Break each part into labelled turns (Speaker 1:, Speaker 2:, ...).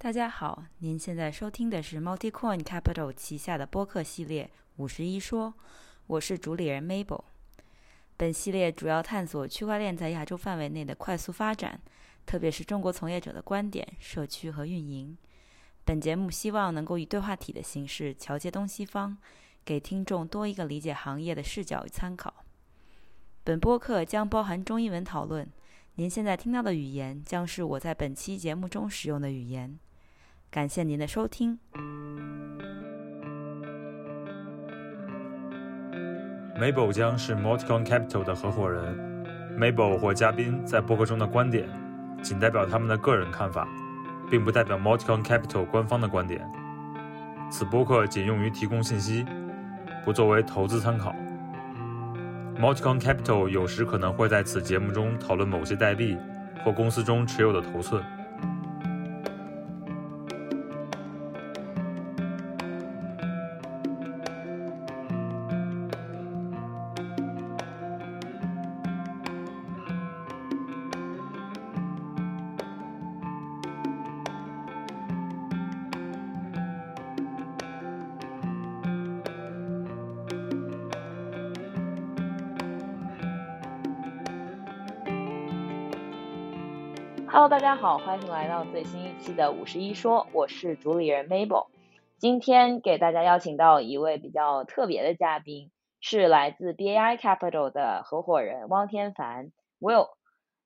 Speaker 1: 大家好，您现在收听的是 MultiCoin Capital 旗下的播客系列《五十一说》，我是主理人 Mabel。本系列主要探索区块链在亚洲范围内的快速发展，特别是中国从业者的观点、社区和运营。本节目希望能够以对话体的形式桥接东西方，给听众多一个理解行业的视角与参考。本播客将包含中英文讨论，您现在听到的语言将是我在本期节目中使用的语言。感谢您的收听。
Speaker 2: Mabel 将是 Multicon Capital 的合伙人。Mabel 或嘉宾在播客中的观点，仅代表他们的个人看法，并不代表 Multicon Capital 官方的观点。此播客仅用于提供信息，不作为投资参考。Multicon Capital 有时可能会在此节目中讨论某些代币或公司中持有的头寸。
Speaker 3: 好，欢迎来到最新一期的五十一说，我是主理人 Mabel。今天给大家邀请到一位比较特别的嘉宾，是来自 BAI Capital 的合伙人汪天凡 Will。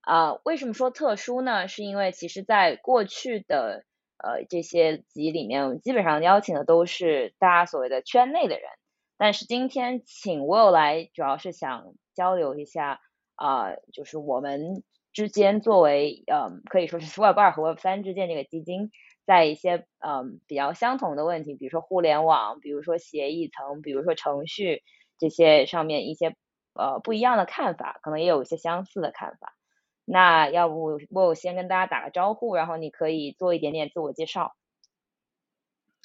Speaker 3: 啊，为什么说特殊呢？是因为其实在过去的呃这些集里面，基本上邀请的都是大家所谓的圈内的人，但是今天请 Will 来，主要是想交流一下啊，就是我们。之间作为嗯可以说是 Web 二和 Web 三之间这个基金，在一些嗯比较相同的问题，比如说互联网，比如说协议层，比如说程序这些上面一些呃不一样的看法，可能也有一些相似的看法。那要不我先跟大家打个招呼，然后你可以做一点点自我介绍。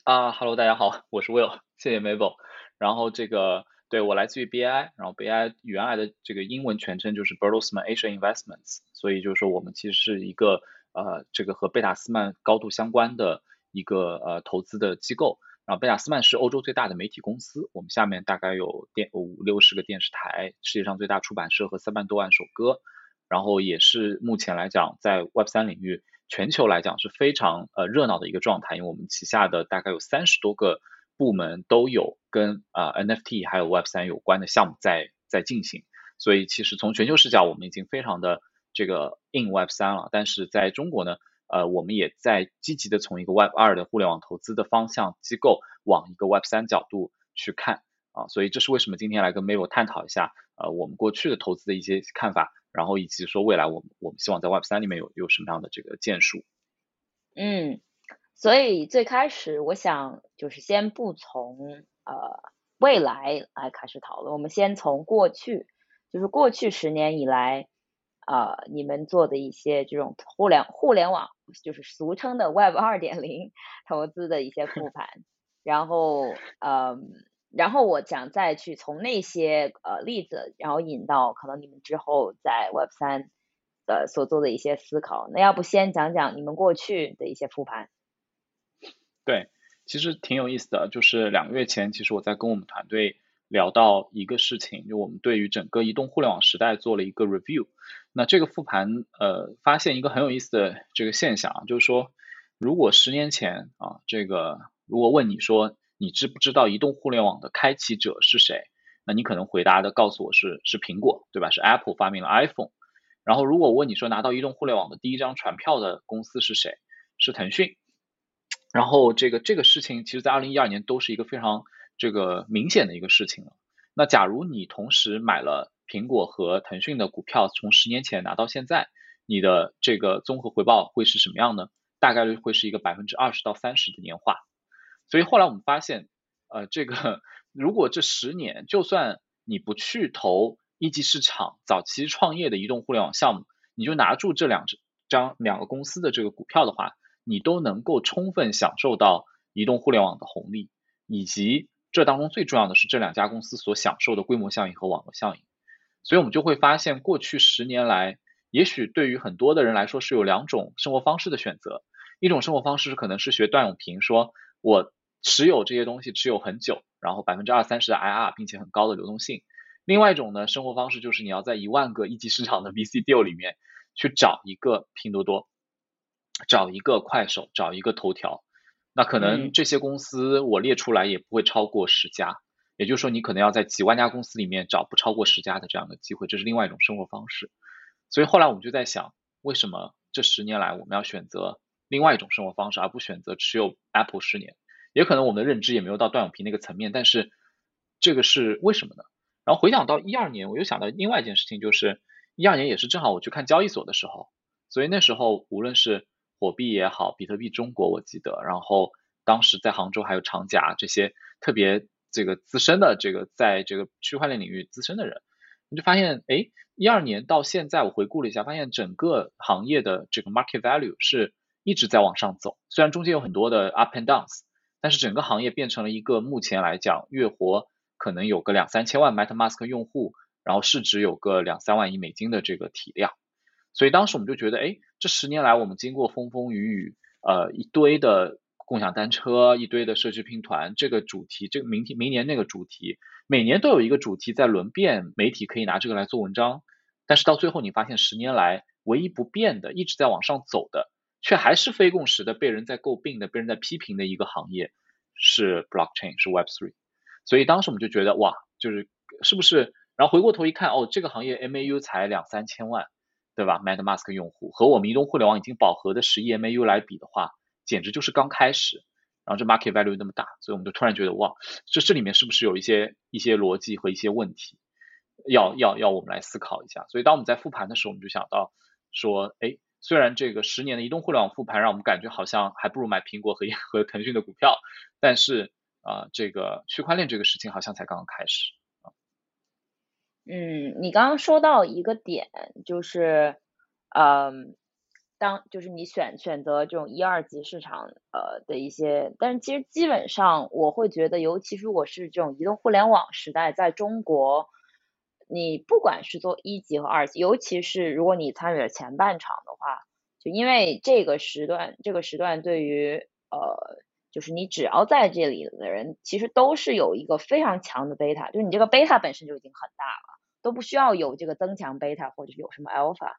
Speaker 4: 啊哈喽大家好，我是 Will，谢谢 Mabel。然后这个。对我来自于 BI，然后 BI 原来的这个英文全称就是 Bertelsmann Asia Investments，所以就是说我们其实是一个呃这个和贝塔斯曼高度相关的一个呃投资的机构。然后贝塔斯曼是欧洲最大的媒体公司，我们下面大概有电五六十个电视台，世界上最大出版社和三万多万首歌，然后也是目前来讲在 Web 三领域全球来讲是非常呃热闹的一个状态，因为我们旗下的大概有三十多个。部门都有跟啊 NFT 还有 Web 三有关的项目在在进行，所以其实从全球视角，我们已经非常的这个 in Web 三了。但是在中国呢，呃，我们也在积极的从一个 Web 二的互联网投资的方向机构往一个 Web 三角度去看啊，所以这是为什么今天来跟 Mabel 探讨一下呃我们过去的投资的一些看法，然后以及说未来我们我们希望在 Web 三里面有有什么样的这个建树。
Speaker 3: 嗯。所以最开始我想就是先不从呃未来来开始讨论，我们先从过去，就是过去十年以来，呃你们做的一些这种互联互联网，就是俗称的 Web 二点零投资的一些复盘，然后呃然后我想再去从那些呃例子，然后引到可能你们之后在 Web 三的所做的一些思考。那要不先讲讲你们过去的一些复盘？
Speaker 4: 对，其实挺有意思的，就是两个月前，其实我在跟我们团队聊到一个事情，就我们对于整个移动互联网时代做了一个 review。那这个复盘，呃，发现一个很有意思的这个现象，就是说，如果十年前啊，这个如果问你说你知不知道移动互联网的开启者是谁，那你可能回答的告诉我是是苹果，对吧？是 Apple 发明了 iPhone。然后如果问你说拿到移动互联网的第一张船票的公司是谁，是腾讯。然后这个这个事情，其实在二零一二年都是一个非常这个明显的一个事情了。那假如你同时买了苹果和腾讯的股票，从十年前拿到现在，你的这个综合回报会是什么样呢？大概率会是一个百分之二十到三十的年化。所以后来我们发现，呃，这个如果这十年，就算你不去投一级市场早期创业的移动互联网项目，你就拿住这两张两个公司的这个股票的话。你都能够充分享受到移动互联网的红利，以及这当中最重要的是这两家公司所享受的规模效应和网络效应。所以，我们就会发现，过去十年来，也许对于很多的人来说是有两种生活方式的选择，一种生活方式可能是学段永平，说我持有这些东西持有很久，然后百分之二三十的 IR，并且很高的流动性。另外一种呢，生活方式就是你要在一万个一级市场的 VC deal 里面去找一个拼多多，找一个快手，找一个头条。那可能这些公司我列出来也不会超过十家，也就是说你可能要在几万家公司里面找不超过十家的这样的机会，这是另外一种生活方式。所以后来我们就在想，为什么这十年来我们要选择另外一种生活方式，而不选择持有 Apple 十年？也可能我们的认知也没有到段永平那个层面，但是这个是为什么呢？然后回想到一二年，我又想到另外一件事情，就是一二年也是正好我去看交易所的时候，所以那时候无论是火币也好，比特币中国我记得，然后当时在杭州还有长甲这些特别这个资深的这个在这个区块链领域资深的人，你就发现，哎，一二年到现在我回顾了一下，发现整个行业的这个 market value 是一直在往上走，虽然中间有很多的 up and downs，但是整个行业变成了一个目前来讲月活。可能有个两三千万 MetaMask 用户，然后市值有个两三万亿美金的这个体量，所以当时我们就觉得，哎，这十年来我们经过风风雨雨，呃，一堆的共享单车，一堆的社区拼团，这个主题，这个明天明年那个主题，每年都有一个主题在轮变，媒体可以拿这个来做文章，但是到最后你发现，十年来唯一不变的，一直在往上走的，却还是非共识的，被人在诟病的，被人在批评的一个行业，是 Blockchain，是 Web3。所以当时我们就觉得哇，就是是不是？然后回过头一看，哦，这个行业 MAU 才两三千万，对吧？MetaMask 用户和我们移动互联网已经饱和的十亿 MAU 来比的话，简直就是刚开始。然后这 market value 那么大，所以我们就突然觉得哇，这这里面是不是有一些一些逻辑和一些问题，要要要我们来思考一下。所以当我们在复盘的时候，我们就想到说，哎，虽然这个十年的移动互联网复盘让我们感觉好像还不如买苹果和和腾讯的股票，但是。啊，这个区块链这个事情好像才刚刚开始。
Speaker 3: 嗯，你刚刚说到一个点，就是，嗯，当就是你选选择这种一二级市场呃的一些，但是其实基本上我会觉得，尤其如果是这种移动互联网时代，在中国，你不管是做一级和二级，尤其是如果你参与了前半场的话，就因为这个时段，这个时段对于呃。就是你只要在这里的人，其实都是有一个非常强的贝塔，就是你这个贝塔本身就已经很大了，都不需要有这个增强贝塔或者是有什么 alpha。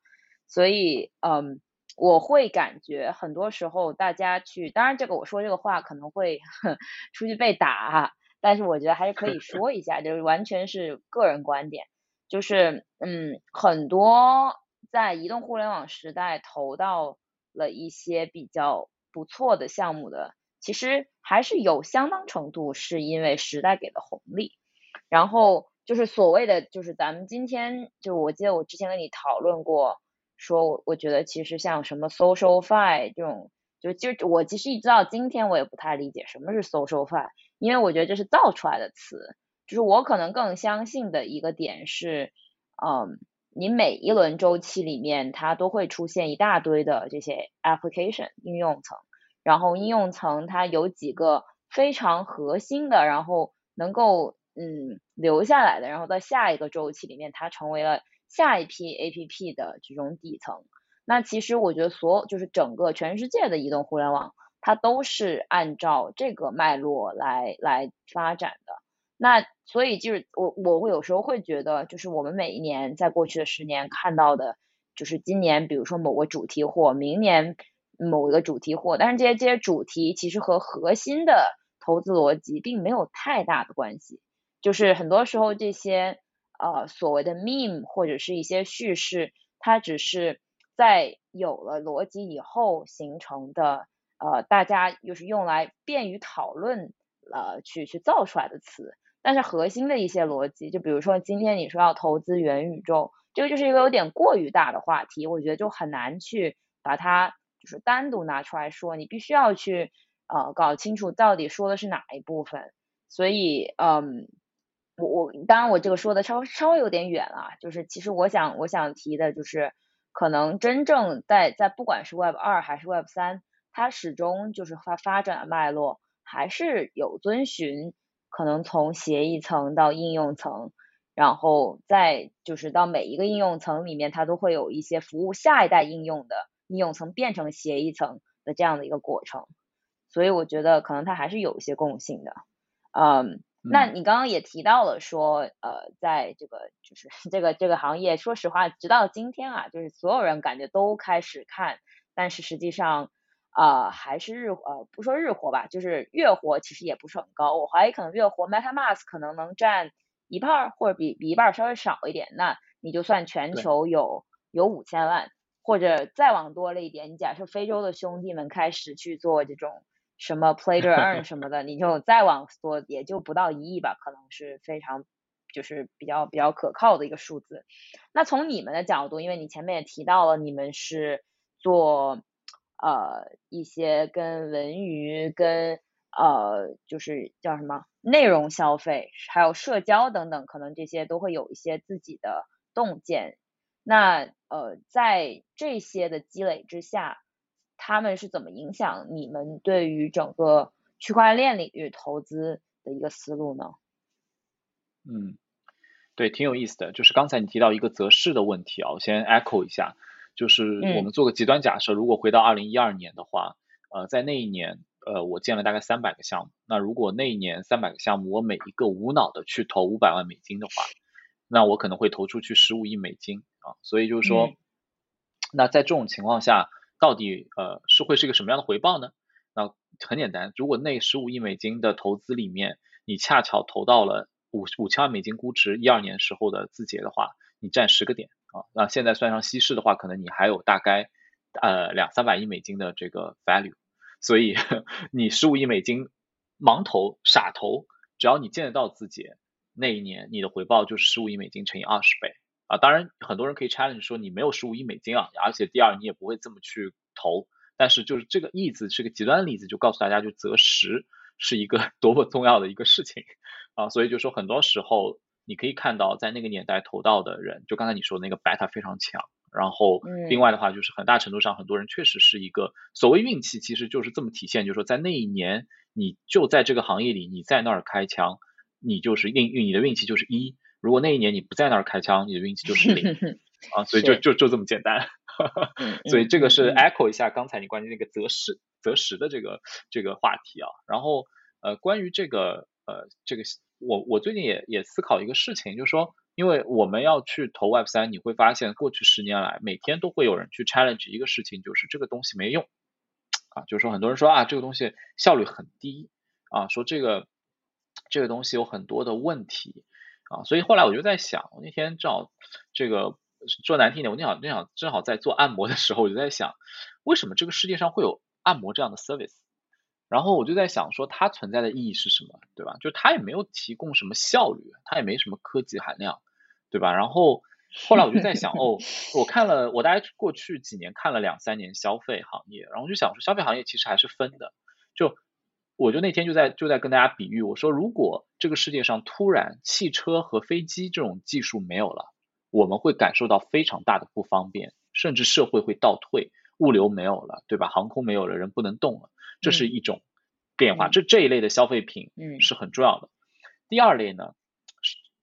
Speaker 3: 所以，嗯，我会感觉很多时候大家去，当然这个我说这个话可能会 出去被打，但是我觉得还是可以 说一下，就是完全是个人观点，就是嗯，很多在移动互联网时代投到了一些比较不错的项目的。其实还是有相当程度是因为时代给的红利，然后就是所谓的，就是咱们今天就我记得我之前跟你讨论过，说我觉得其实像什么 social fi 这种，就就我其实一直到今天我也不太理解什么是 social fi，因为我觉得这是造出来的词，就是我可能更相信的一个点是，嗯，你每一轮周期里面它都会出现一大堆的这些 application 应用层。然后应用层它有几个非常核心的，然后能够嗯留下来的，然后在下一个周期里面它成为了下一批 A P P 的这种底层。那其实我觉得所有就是整个全世界的移动互联网，它都是按照这个脉络来来发展的。那所以就是我我会有时候会觉得，就是我们每一年在过去的十年看到的，就是今年比如说某个主题或明年。某一个主题货，但是这些这些主题其实和核心的投资逻辑并没有太大的关系，就是很多时候这些呃所谓的 meme 或者是一些叙事，它只是在有了逻辑以后形成的，呃大家就是用来便于讨论呃去去造出来的词，但是核心的一些逻辑，就比如说今天你说要投资元宇宙，这个就是一个有点过于大的话题，我觉得就很难去把它。就是单独拿出来说，你必须要去呃搞清楚到底说的是哪一部分。所以，嗯，我我当然我这个说的稍稍微有点远了，就是其实我想我想提的就是，可能真正在在不管是 Web 二还是 Web 三，它始终就是发发展的脉络还是有遵循，可能从协议层到应用层，然后再就是到每一个应用层里面，它都会有一些服务下一代应用的。应用层变成协议层的这样的一个过程，所以我觉得可能它还是有一些共性的。嗯，那你刚刚也提到了说，呃，在这个就是 这个这个行业，说实话，直到今天啊，就是所有人感觉都开始看，但是实际上。啊，还是日呃，不说日活吧，就是月活其实也不是很高。我怀疑可能月活 MetaMask 可能能占一半，或者比比一半稍微少一点。那你就算全球有有五千万，或者再往多了一点，你假设非洲的兄弟们开始去做这种什么 Play to Earn 什么的，你就再往缩，也就不到一亿吧，可能是非常就是比较比较可靠的一个数字。那从你们的角度，因为你前面也提到了，你们是做。呃，一些跟文娱、跟呃，就是叫什么内容消费，还有社交等等，可能这些都会有一些自己的洞见。那呃，在这些的积累之下，他们是怎么影响你们对于整个区块链领域投资的一个思路呢？
Speaker 4: 嗯，对，挺有意思的。就是刚才你提到一个择市的问题啊，我先 echo 一下。就是我们做个极端假设，如果回到二零一二年的话，呃，在那一年，呃，我建了大概三百个项目。那如果那一年三百个项目，我每一个无脑的去投五百万美金的话，那我可能会投出去十五亿美金啊。所以就是说，那在这种情况下，到底呃是会是一个什么样的回报呢？那很简单，如果那十五亿美金的投资里面，你恰巧投到了五五千万美金估值一二年时候的字节的话，你占十个点。啊，那现在算上稀释的话，可能你还有大概呃两三百亿美金的这个 value，所以 你十五亿美金盲投傻投，只要你见得到字节，那一年你的回报就是十五亿美金乘以二十倍啊。当然，很多人可以 challenge 说你没有十五亿美金啊，而且第二你也不会这么去投，但是就是这个例子是个极端的例子，就告诉大家就择时是一个 多么重要的一个事情啊。所以就说很多时候。你可以看到，在那个年代投到的人，就刚才你说的那个 beta 非常强。然后，另外的话，就是很大程度上，很多人确实是一个所谓运气，其实就是这么体现，就是说在那一年，你就在这个行业里，你在那儿开枪，你就是运运，你的运气就是一。如果那一年你不在那儿开枪，你的运气就是零 啊。所以就就就这么简单。所以这个是 echo 一下刚才你关于那个择时择时的这个这个话题啊。然后呃，关于这个呃这个。我我最近也也思考一个事情，就是说，因为我们要去投 Web 三，你会发现过去十年来，每天都会有人去 challenge 一个事情，就是这个东西没用啊，就是说很多人说啊，这个东西效率很低啊，说这个这个东西有很多的问题啊，所以后来我就在想，我那天正好这个说难听点，我那好那好正好在做按摩的时候，我就在想，为什么这个世界上会有按摩这样的 service？然后我就在想说，它存在的意义是什么，对吧？就它也没有提供什么效率，它也没什么科技含量，对吧？然后后来我就在想，哦，我看了，我大概过去几年看了两三年消费行业，然后我就想说，消费行业其实还是分的。就我就那天就在就在跟大家比喻，我说，如果这个世界上突然汽车和飞机这种技术没有了，我们会感受到非常大的不方便，甚至社会会倒退，物流没有了，对吧？航空没有了，人不能动了。这是一种变化，这这一类的消费品是很重要的。第二类呢，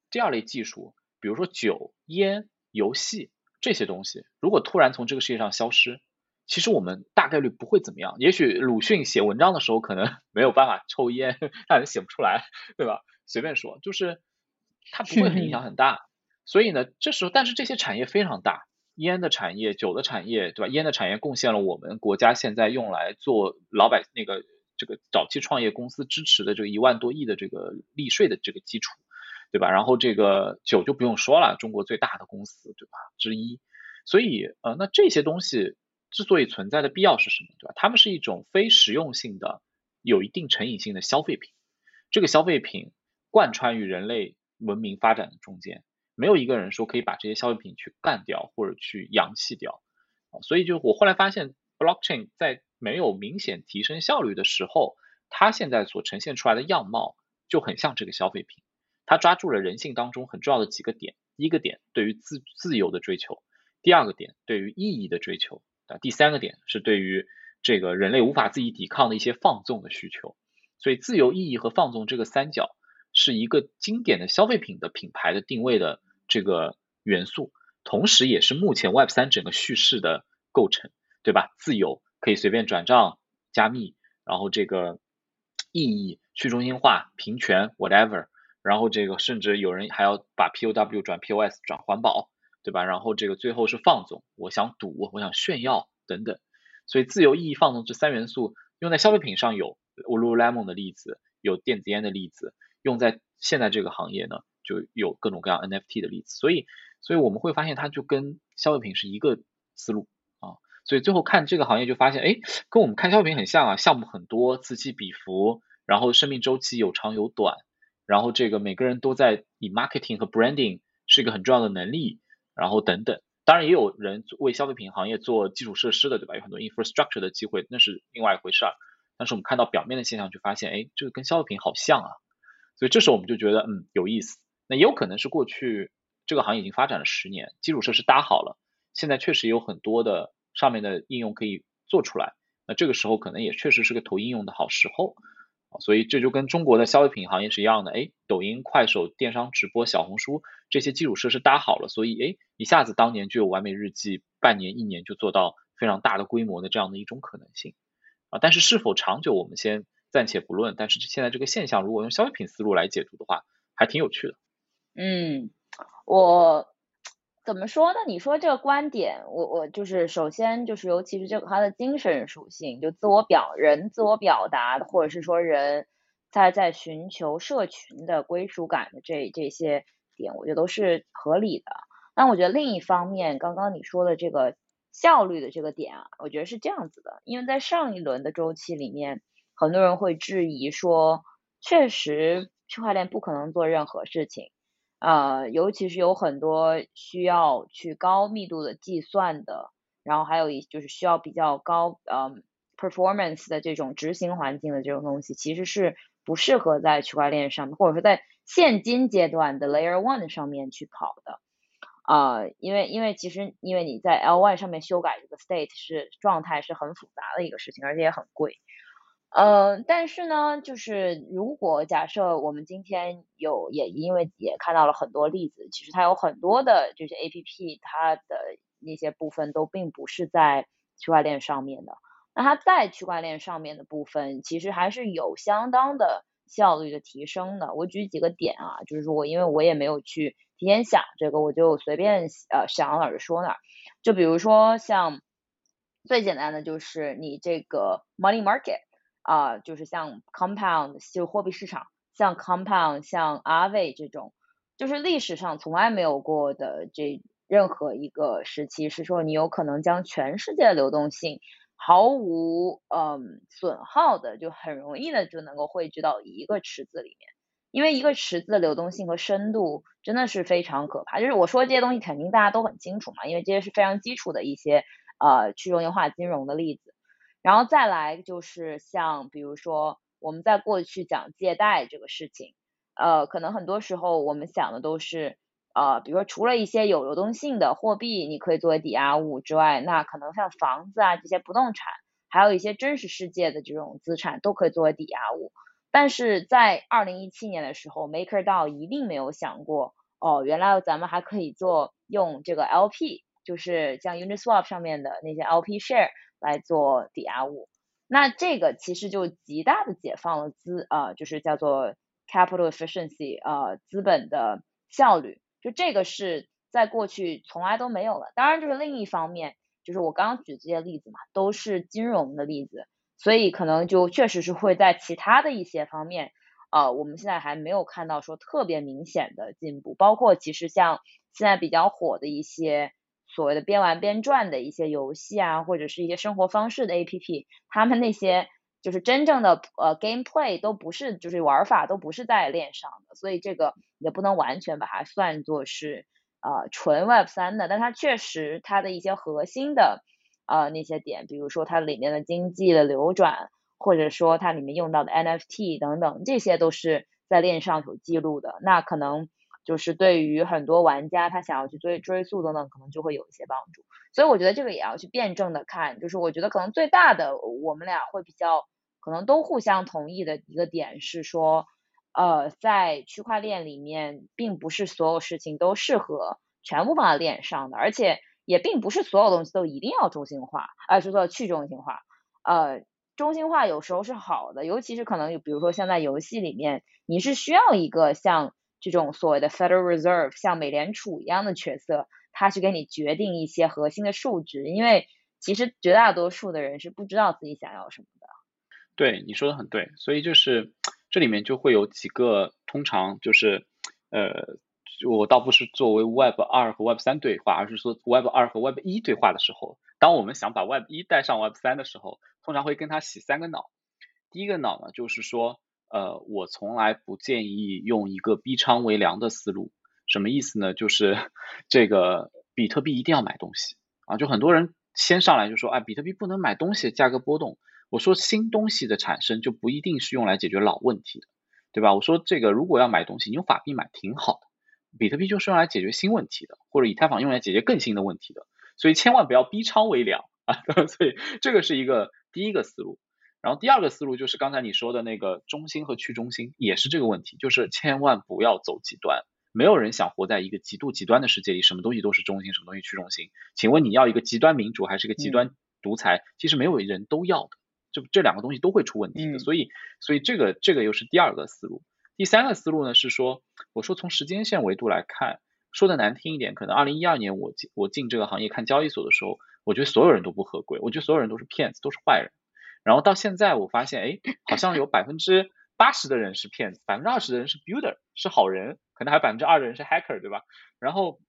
Speaker 4: 第二类技术，比如说酒、烟、游戏这些东西，如果突然从这个世界上消失，其实我们大概率不会怎么样。也许鲁迅写文章的时候可能 没有办法抽烟，让人写不出来，对吧？随便说，就是它不会很影响很大。所以呢，这时候，但是这些产业非常大。烟的产业、酒的产业，对吧？烟的产业贡献了我们国家现在用来做老百那个这个早期创业公司支持的这个一万多亿的这个利税的这个基础，对吧？然后这个酒就不用说了，中国最大的公司，对吧？之一。所以呃，那这些东西之所以存在的必要是什么？对吧？它们是一种非实用性的、有一定成瘾性的消费品。这个消费品贯穿于人类文明发展的中间。没有一个人说可以把这些消费品去干掉或者去扬弃掉，所以就我后来发现，blockchain 在没有明显提升效率的时候，它现在所呈现出来的样貌就很像这个消费品。它抓住了人性当中很重要的几个点：第一个点对于自自由的追求；第二个点对于意义的追求；啊，第三个点是对于这个人类无法自己抵抗的一些放纵的需求。所以，自由、意义和放纵这个三角是一个经典的消费品的品牌的定位的。这个元素，同时也是目前 Web 三整个叙事的构成，对吧？自由可以随便转账、加密，然后这个意义、去中心化、平权，whatever，然后这个甚至有人还要把 POW 转 POS 转环保，对吧？然后这个最后是放纵，我想赌，我想炫耀等等。所以自由、意义、放纵这三元素用在消费品上有 Lululemon 的例子，有电子烟的例子，用在现在这个行业呢，就有各种各样 NFT 的例子。所以，所以我们会发现它就跟消费品是一个思路啊。所以最后看这个行业就发现，哎，跟我们看消费品很像啊，项目很多，此起彼伏，然后生命周期有长有短，然后这个每个人都在以 marketing 和 branding 是一个很重要的能力，然后等等。当然也有人为消费品行业做基础设施的，对吧？有很多 infrastructure 的机会，那是另外一回事儿。但是我们看到表面的现象，就发现，哎，这个跟消费品好像啊。所以这时候我们就觉得，嗯，有意思。那也有可能是过去这个行业已经发展了十年，基础设施搭好了，现在确实有很多的上面的应用可以做出来。那这个时候可能也确实是个投应用的好时候。所以这就跟中国的消费品行业是一样的，哎，抖音、快手、电商直播、小红书这些基础设施搭好了，所以哎，一下子当年就有完美日记，半年、一年就做到非常大的规模的这样的一种可能性啊。但是是否长久，我们先暂且不论。但是现在这个现象，如果用消费品思路来解读的话，还挺有趣的。
Speaker 3: 嗯，我。怎么说呢？你说这个观点，我我就是首先就是，尤其是这个它的精神属性，就自我表人自我表达，或者是说人在在寻求社群的归属感的这这些点，我觉得都是合理的。但我觉得另一方面，刚刚你说的这个效率的这个点啊，我觉得是这样子的，因为在上一轮的周期里面，很多人会质疑说，确实区块链不可能做任何事情。呃，尤其是有很多需要去高密度的计算的，然后还有一就是需要比较高呃 performance 的这种执行环境的这种东西，其实是不适合在区块链上面，或者说在现今阶段的 layer one 上面去跑的。啊，因为因为其实因为你在 L1 上面修改这个 state 是状态是很复杂的一个事情，而且也很贵。嗯，但是呢，就是如果假设我们今天有也因为也看到了很多例子，其实它有很多的这些 A P P，它的那些部分都并不是在区块链上面的。那它在区块链上面的部分，其实还是有相当的效率的提升的。我举几个点啊，就是说我，因为我也没有去提前想这个，我就随便呃想哪儿说哪儿。就比如说像最简单的就是你这个 Money Market。啊，就是像 Compound 就货币市场，像 Compound 像 Aave 这种，就是历史上从来没有过的这任何一个时期，是说你有可能将全世界的流动性毫无嗯损耗的，就很容易的就能够汇聚到一个池子里面，因为一个池子的流动性和深度真的是非常可怕。就是我说这些东西肯定大家都很清楚嘛，因为这些是非常基础的一些呃去中心化金融的例子。然后再来就是像比如说我们在过去讲借贷这个事情，呃，可能很多时候我们想的都是，呃，比如说除了一些有流动性的货币你可以作为抵押物之外，那可能像房子啊这些不动产，还有一些真实世界的这种资产都可以作为抵押物。但是在二零一七年的时候，MakerDAO 一定没有想过，哦，原来咱们还可以做用这个 LP，就是像 Uniswap 上面的那些 LP share。来做抵押物，那这个其实就极大的解放了资啊，就是叫做 capital efficiency 啊，资本的效率，就这个是在过去从来都没有了。当然，就是另一方面，就是我刚刚举这些例子嘛，都是金融的例子，所以可能就确实是会在其他的一些方面，呃，我们现在还没有看到说特别明显的进步，包括其实像现在比较火的一些。所谓的边玩边赚的一些游戏啊，或者是一些生活方式的 A P P，他们那些就是真正的呃 gameplay 都不是，就是玩法都不是在链上的，所以这个也不能完全把它算作是呃纯 Web 三的，但它确实它的一些核心的呃那些点，比如说它里面的经济的流转，或者说它里面用到的 N F T 等等，这些都是在链上有记录的，那可能。就是对于很多玩家，他想要去追追溯的呢，可能就会有一些帮助。所以我觉得这个也要去辩证的看。就是我觉得可能最大的，我们俩会比较可能都互相同意的一个点是说，呃，在区块链里面，并不是所有事情都适合全部放在链上的，而且也并不是所有东西都一定要中心化，而是说去中心化。呃，中心化有时候是好的，尤其是可能比如说像在游戏里面，你是需要一个像这种所谓的 Federal Reserve，像美联储一样的角色，它去给你决定一些核心的数值，因为其实绝大多数的人是不知道自己想要什么的。
Speaker 4: 对，你说的很对，所以就是这里面就会有几个，通常就是呃，我倒不是作为 Web 二和 Web 三对话，而是说 Web 二和 Web 一对话的时候，当我们想把 Web 一带上 Web 三的时候，通常会跟他洗三个脑。第一个脑呢，就是说，呃，我从来不建议用一个逼仓为粮的思路。什么意思呢？就是这个比特币一定要买东西啊，就很多人先上来就说，哎，比特币不能买东西，价格波动。我说新东西的产生就不一定是用来解决老问题的，对吧？我说这个如果要买东西，你用法币买挺好的，比特币就是用来解决新问题的，或者以太坊用来解决更新的问题的，所以千万不要逼仓为粮啊！所以这个是一个第一个思路。然后第二个思路就是刚才你说的那个中心和去中心，也是这个问题，就是千万不要走极端。没有人想活在一个极度极端的世界里，什么东西都是中心，什么东西去中心。请问你要一个极端民主还是一个极端独裁？其实没有人都要的。就这两个东西都会出问题的，所以，所以这个这个又是第二个思路。第三个思路呢是说，我说从时间线维度来看，说的难听一点，可能二零一二年我进我进这个行业看交易所的时候，我觉得所有人都不合规，我觉得所有人都是骗子，都是坏人。然后到现在我发现，哎，好像有百分之八十的人是骗子，百分之二十的人是 builder 是好人，可能还有百分之二的人是 hacker，对吧？然后，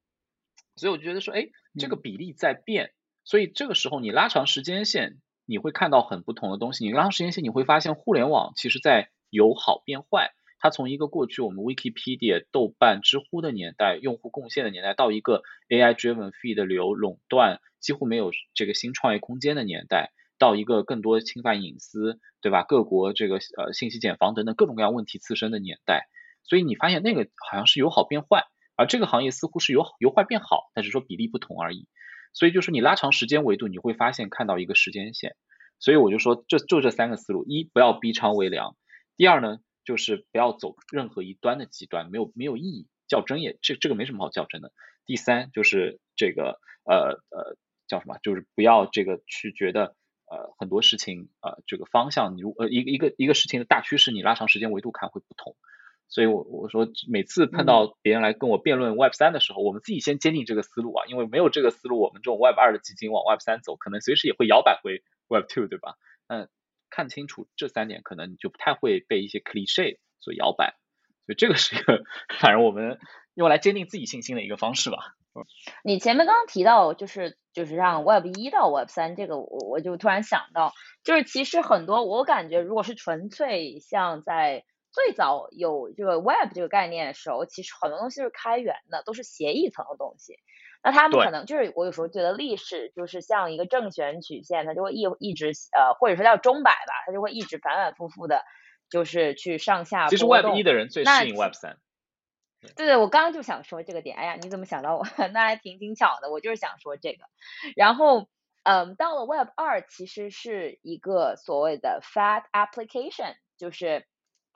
Speaker 4: 所以我就觉得说，哎，这个比例在变，所以这个时候你拉长时间线。你会看到很不同的东西。你拉长时间线，你会发现互联网其实在由好变坏。它从一个过去我们 Wikipedia、豆瓣、知乎的年代，用户贡献的年代，到一个 AI-driven feed 流垄断，几乎没有这个新创业空间的年代，到一个更多侵犯隐私，对吧？各国这个呃信息茧房等等各种各样问题滋生的年代。所以你发现那个好像是由好变坏，而这个行业似乎是由由坏变好，但是说比例不同而已。所以就是你拉长时间维度，你会发现看到一个时间线。所以我就说，这就这三个思路：一不要逼仓为良；第二呢，就是不要走任何一端的极端，没有没有意义，较真也这这个没什么好较真的。第三就是这个呃呃叫什么？就是不要这个去觉得呃很多事情呃这个方向，你如呃一个一个一个事情的大趋势，你拉长时间维度看会不同。所以，我我说每次碰到别人来跟我辩论 Web 三的时候，我们自己先坚定这个思路啊，因为没有这个思路，我们这种 Web 二的基金往 Web 三走，可能随时也会摇摆回 Web two，对吧？嗯，看清楚这三点，可能你就不太会被一些 cliche 所摇摆。所以这个是一个，反正我们用来坚定自己信心的一个方式吧。
Speaker 3: 你前面刚刚提到，就是就是让 Web 一到 Web 三这个，我我就突然想到，就是其实很多我感觉，如果是纯粹像在最早有这个 Web 这个概念的时候，其实很多东西是开源的，都是协议层的东西。那他们可能就是我有时候觉得历史就是像一个正弦曲线，它就会一一直呃，或者说叫钟摆吧，它就会一直反反复复的，就是去上下。
Speaker 4: 其实 Web 一的人最适应 Web 三。
Speaker 3: 对对，我刚刚就想说这个点。哎呀，你怎么想到我？那还挺挺巧的，我就是想说这个。然后，嗯，到了 Web 二，其实是一个所谓的 Fat Application，就是。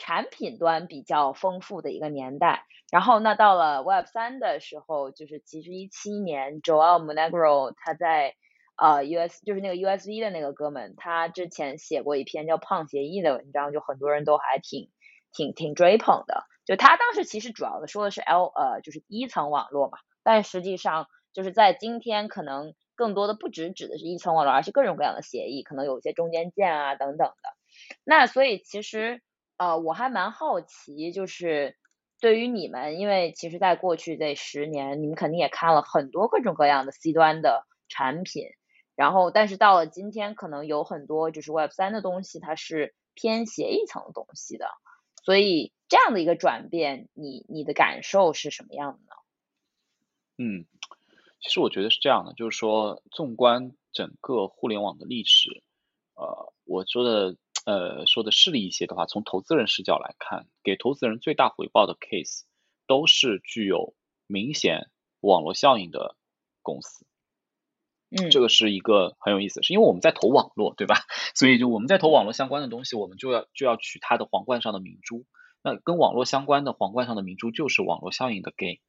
Speaker 3: 产品端比较丰富的一个年代，然后那到了 Web 三的时候，就是其实一七年，Joel Monegro 他在呃 US 就是那个 USV 的那个哥们，他之前写过一篇叫《胖协议》的文章，就很多人都还挺挺挺追捧的。就他当时其实主要的说的是 L 呃就是一层网络嘛，但实际上就是在今天可能更多的不只指的是一层网络，而是各种各样的协议，可能有一些中间件啊等等的。那所以其实。呃，我还蛮好奇，就是对于你们，因为其实在过去这十年，你们肯定也看了很多各种各样的 C 端的产品，然后但是到了今天，可能有很多就是 Web 三的东西，它是偏协议层的东西的，所以这样的一个转变，你你的感受是什么样的呢？
Speaker 4: 嗯，其实我觉得是这样的，就是说，纵观整个互联网的历史，呃，我说的。呃，说的势利一些的话，从投资人视角来看，给投资人最大回报的 case 都是具有明显网络效应的公司。
Speaker 3: 嗯，
Speaker 4: 这个是一个很有意思，是因为我们在投网络，对吧？所以就我们在投网络相关的东西，我们就要就要取它的皇冠上的明珠。那跟网络相关的皇冠上的明珠就是网络效应的 gain。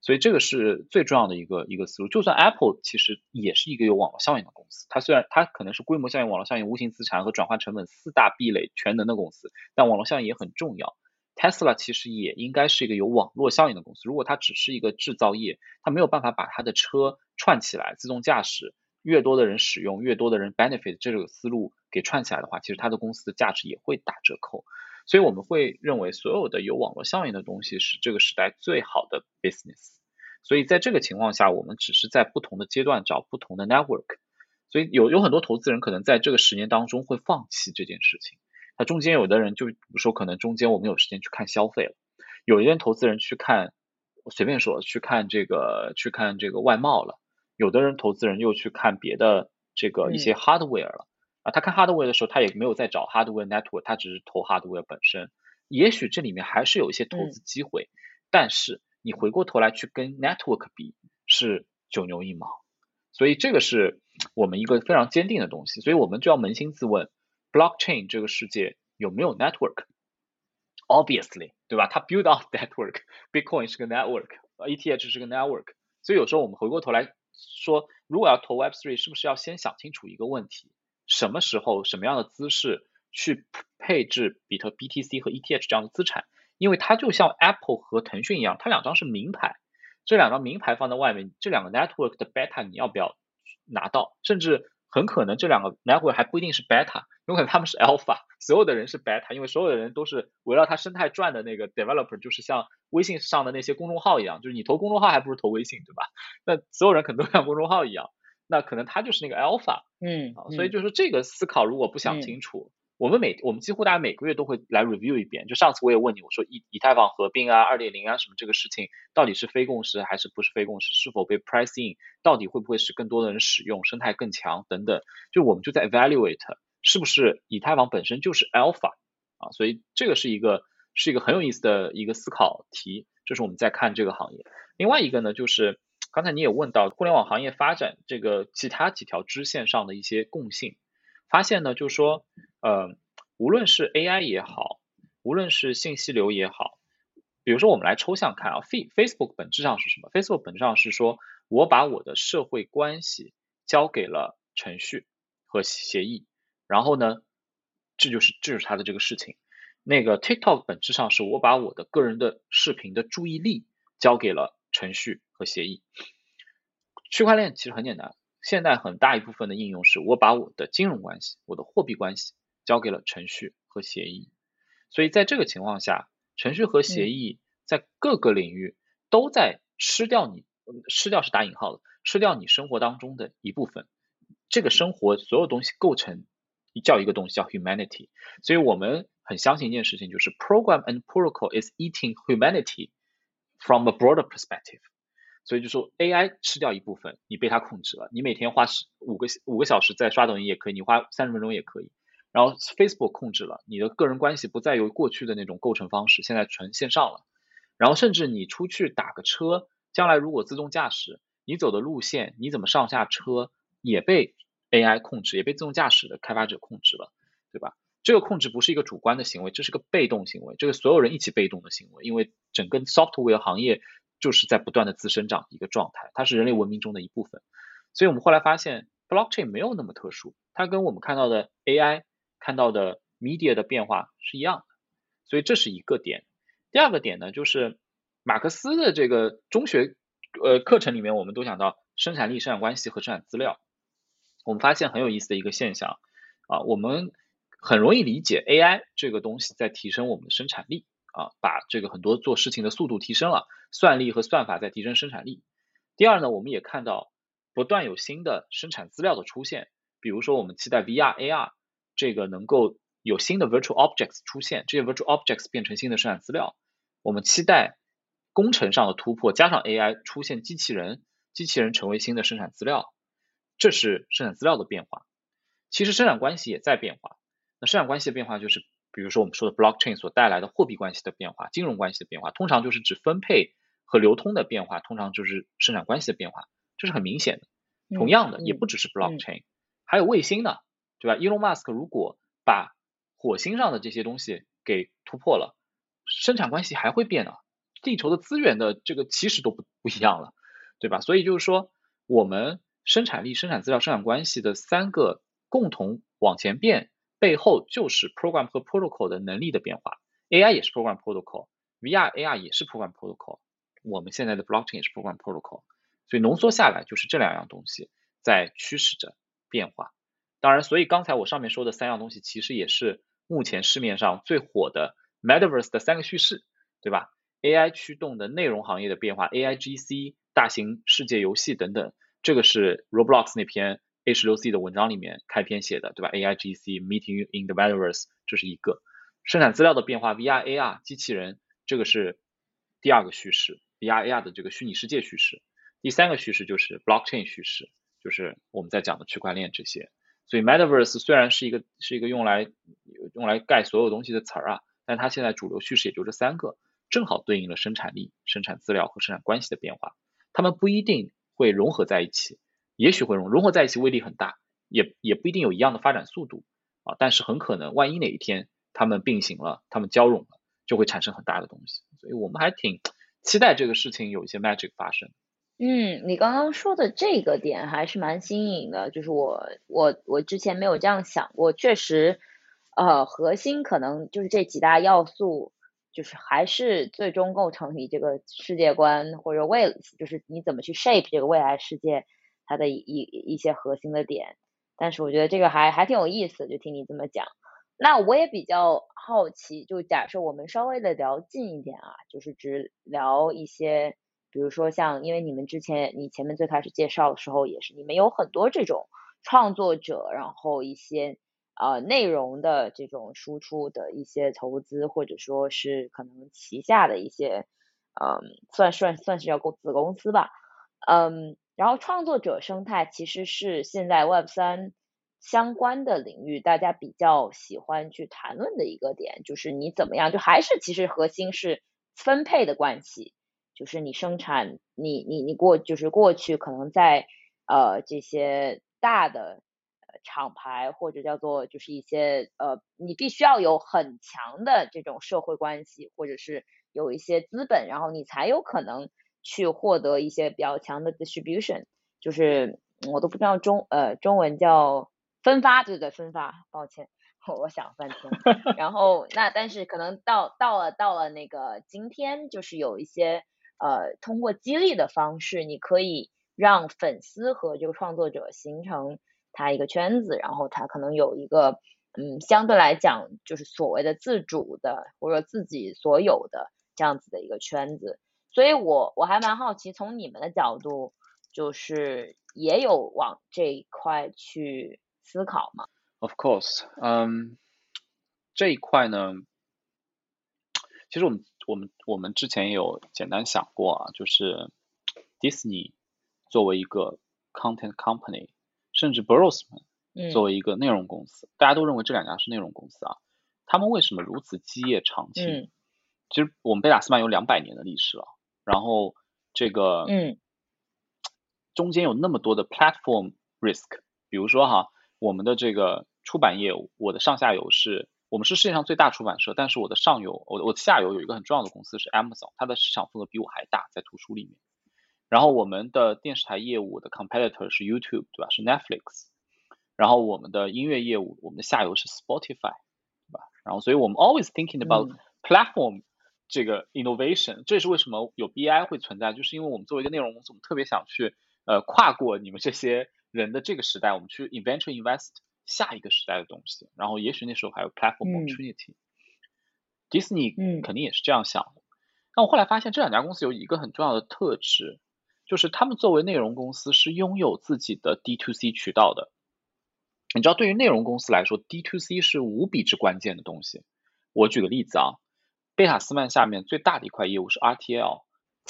Speaker 4: 所以这个是最重要的一个一个思路。就算 Apple 其实也是一个有网络效应的公司，它虽然它可能是规模效应、网络效应、无形资产和转换成本四大壁垒全能的公司，但网络效应也很重要。Tesla 其实也应该是一个有网络效应的公司。如果它只是一个制造业，它没有办法把它的车串起来，自动驾驶越多的人使用，越多的人 benefit 这个思路给串起来的话，其实它的公司的价值也会打折扣。所以我们会认为，所有的有网络效应的东西是这个时代最好的 business。所以在这个情况下，我们只是在不同的阶段找不同的 network。所以有有很多投资人可能在这个十年当中会放弃这件事情。那中间有的人就比如说可能中间我们有时间去看消费了，有一些投资人去看，我随便说去看这个去看这个外贸了，有的人投资人又去看别的这个一些 hardware 了。啊，他看 hardware 的时候，他也没有在找 hardware network，他只是投 hardware 本身。也许这里面还是有一些投资机会，但是你回过头来去跟 network 比，是九牛一毛。所以这个是我们一个非常坚定的东西。所以我们就要扪心自问：blockchain 这个世界有没有 network？Obviously，对吧？它 build out network，Bitcoin 是个 network，ETH 是个 network。所以有时候我们回过头来说，如果要投 Web3，是不是要先想清楚一个问题？什么时候、什么样的姿势去配置比特 BTC 和 ETH 这样的资产？因为它就像 Apple 和腾讯一样，它两张是名牌，这两张名牌放在外面，这两个 network 的 beta 你要不要拿到？甚至很可能这两个 network 还不一定是 beta，有可能他们是 alpha，所有的人是 beta，因为所有的人都是围绕它生态转的那个 developer，就是像微信上的那些公众号一样，就是你投公众号还不如投微信，对吧？那所有人可能都像公众号一样。那可能它就是那个 alpha，
Speaker 3: 嗯，
Speaker 4: 所以就是这个思考如果不想清楚，我们每我们几乎大家每个月都会来 review 一遍。就上次我也问你，我说以以太坊合并啊、二点零啊什么这个事情，到底是非共识还是不是非共识？是否被 price in？到底会不会使更多的人使用？生态更强等等，就我们就在 evaluate 是不是以太坊本身就是 alpha 啊？所以这个是一个是一个很有意思的一个思考题，这是我们在看这个行业。另外一个呢，就是。刚才你也问到互联网行业发展这个其他几条支线上的一些共性，发现呢，就是说，呃，无论是 AI 也好，无论是信息流也好，比如说我们来抽象看啊，Face Facebook 本质上是什么？Facebook 本质上是说我把我的社会关系交给了程序和协议，然后呢，这就是这就是它的这个事情。那个 TikTok 本质上是我把我的个人的视频的注意力交给了。程序和协议，区块链其实很简单。现在很大一部分的应用是我把我的金融关系、我的货币关系交给了程序和协议。所以在这个情况下，程序和协议在各个领域都在吃掉你，吃掉是打引号的，吃掉你生活当中的一部分。这个生活所有东西构成叫一个东西叫 humanity。所以我们很相信一件事情，就是 program and protocol is eating humanity。From a broader perspective，所以就说 AI 吃掉一部分，你被它控制了。你每天花十五个五个小时在刷抖音也可以，你花三十分钟也可以。然后 Facebook 控制了你的个人关系，不再由过去的那种构成方式，现在纯线上了。然后甚至你出去打个车，将来如果自动驾驶，你走的路线，你怎么上下车，也被 AI 控制，也被自动驾驶的开发者控制了，对吧？这个控制不是一个主观的行为，这是个被动行为，这个所有人一起被动的行为，因为整个 software 行业就是在不断的自生长一个状态，它是人类文明中的一部分。所以我们后来发现，blockchain 没有那么特殊，它跟我们看到的 AI 看到的 media 的变化是一样的。所以这是一个点。第二个点呢，就是马克思的这个中学呃课程里面，我们都讲到生产力、生产关系和生产资料。我们发现很有意思的一个现象啊，我们。很容易理解，AI 这个东西在提升我们的生产力啊，把这个很多做事情的速度提升了，算力和算法在提升生产力。第二呢，我们也看到不断有新的生产资料的出现，比如说我们期待 VR、AR 这个能够有新的 virtual objects 出现，这些 virtual objects 变成新的生产资料。我们期待工程上的突破，加上 AI 出现机器人，机器人成为新的生产资料，这是生产资料的变化。其实生产关系也在变化。生产关系的变化就是，比如说我们说的 blockchain 所带来的货币关系的变化、金融关系的变化，通常就是指分配和流通的变化，通常就是生产关系的变化，这是很明显的。同样的，也不只是 blockchain，还有卫星呢，对吧？Elon Musk 如果把火星上的这些东西给突破了，生产关系还会变呢。地球的资源的这个其实都不不一样了，对吧？所以就是说，我们生产力、生产资料、生产关系的三个共同往前变，背后就是 program 和 protocol 的能力的变化。AI 也是 program protocol，VR AR 也是 program protocol，我们现在的 blockchain 也是 program protocol。所以浓缩下来就是这两样东西在驱使着变化。当然，所以刚才我上面说的三样东西，其实也是目前市面上最火的 Metaverse 的三个叙事，对吧？AI 驱动的内容行业的变化，AIGC、大型世界游戏等等，这个是 Roblox 那篇 A 十六 C 的文章里面开篇写的，对吧？AIGC Meeting in the Metaverse 这是一个生产资料的变化，VR、AR 机器人，这个是第二个叙事，VR、AR 的这个虚拟世界叙事。第三个叙事就是 blockchain 叙事，就是我们在讲的区块链这些。所以 metaverse 虽然是一个是一个用来用来盖所有东西的词儿啊，但它现在主流叙事也就这三个，正好对应了生产力、生产资料和生产关系的变化。它们不一定会融合在一起，也许会融融合在一起威力很大，也也不一定有一样的发展速度啊。但是很可能，万一哪一天它们并行了，它们交融了，就会产生很大的东西。所以我们还挺期待这个事情有一些 magic 发生。
Speaker 3: 嗯，你刚刚说的这个点还是蛮新颖的，就是我我我之前没有这样想过，确实，呃，核心可能就是这几大要素，就是还是最终构成你这个世界观或者未，就是你怎么去 shape 这个未来世界它的一一些核心的点。但是我觉得这个还还挺有意思，就听你这么讲。那我也比较好奇，就假设我们稍微的聊近一点啊，就是只聊一些。比如说像，因为你们之前你前面最开始介绍的时候也是，你们有很多这种创作者，然后一些呃内容的这种输出的一些投资，或者说是可能旗下的一些，嗯，算算算是叫公子公司吧，嗯，然后创作者生态其实是现在 Web 三相关的领域大家比较喜欢去谈论的一个点，就是你怎么样，就还是其实核心是分配的关系。就是你生产，你你你过就是过去可能在呃这些大的厂牌或者叫做就是一些呃你必须要有很强的这种社会关系或者是有一些资本，然后你才有可能去获得一些比较强的 distribution，就是我都不知道中呃中文叫分发对对分发，抱歉我想半天，然后那但是可能到到了到了那个今天就是有一些。呃，通过激励的方式，你可以让粉丝和这个创作者形成他一个圈子，然后他可能有一个嗯，相对来讲就是所谓的自主的或者自己所有的这样子的一个圈子。所以我我还蛮好奇，从你们的角度，就是也有往这一块去思考吗
Speaker 4: ？Of course，嗯，这一块呢，其实我们。我们我们之前也有简单想过啊，就是 Disney 作为一个 content company，甚至 Brosman 作为一个内容公司，大家都认为这两家是内容公司啊。他们为什么如此基业长青？其实我们贝塔斯曼有两百年的历史了，然后这个
Speaker 3: 嗯，
Speaker 4: 中间有那么多的 platform risk，比如说哈，我们的这个出版业务，我的上下游是。我们是世界上最大出版社，但是我的上游，我我的下游有一个很重要的公司是 Amazon，它的市场份额比我还大，在图书里面。然后我们的电视台业务的 competitor 是 YouTube，对吧？是 Netflix。然后我们的音乐业务，我们的下游是 Spotify，对吧？然后所以我们 always thinking about platform 这个 innovation，这也是为什么有 BI 会存在，就是因为我们作为一个内容公司，我们特别想去呃跨过你们这些人的这个时代，我们去 venture invest。下一个时代的东西，然后也许那时候还有 platform opportunity。迪士尼肯定也是这样想的。那我后来发现这两家公司有一个很重要的特质，就是他们作为内容公司是拥有自己的 D to C 渠道的。你知道，对于内容公司来说，D to C 是无比之关键的东西。我举个例子啊，贝塔斯曼下面最大的一块业务是 RTL。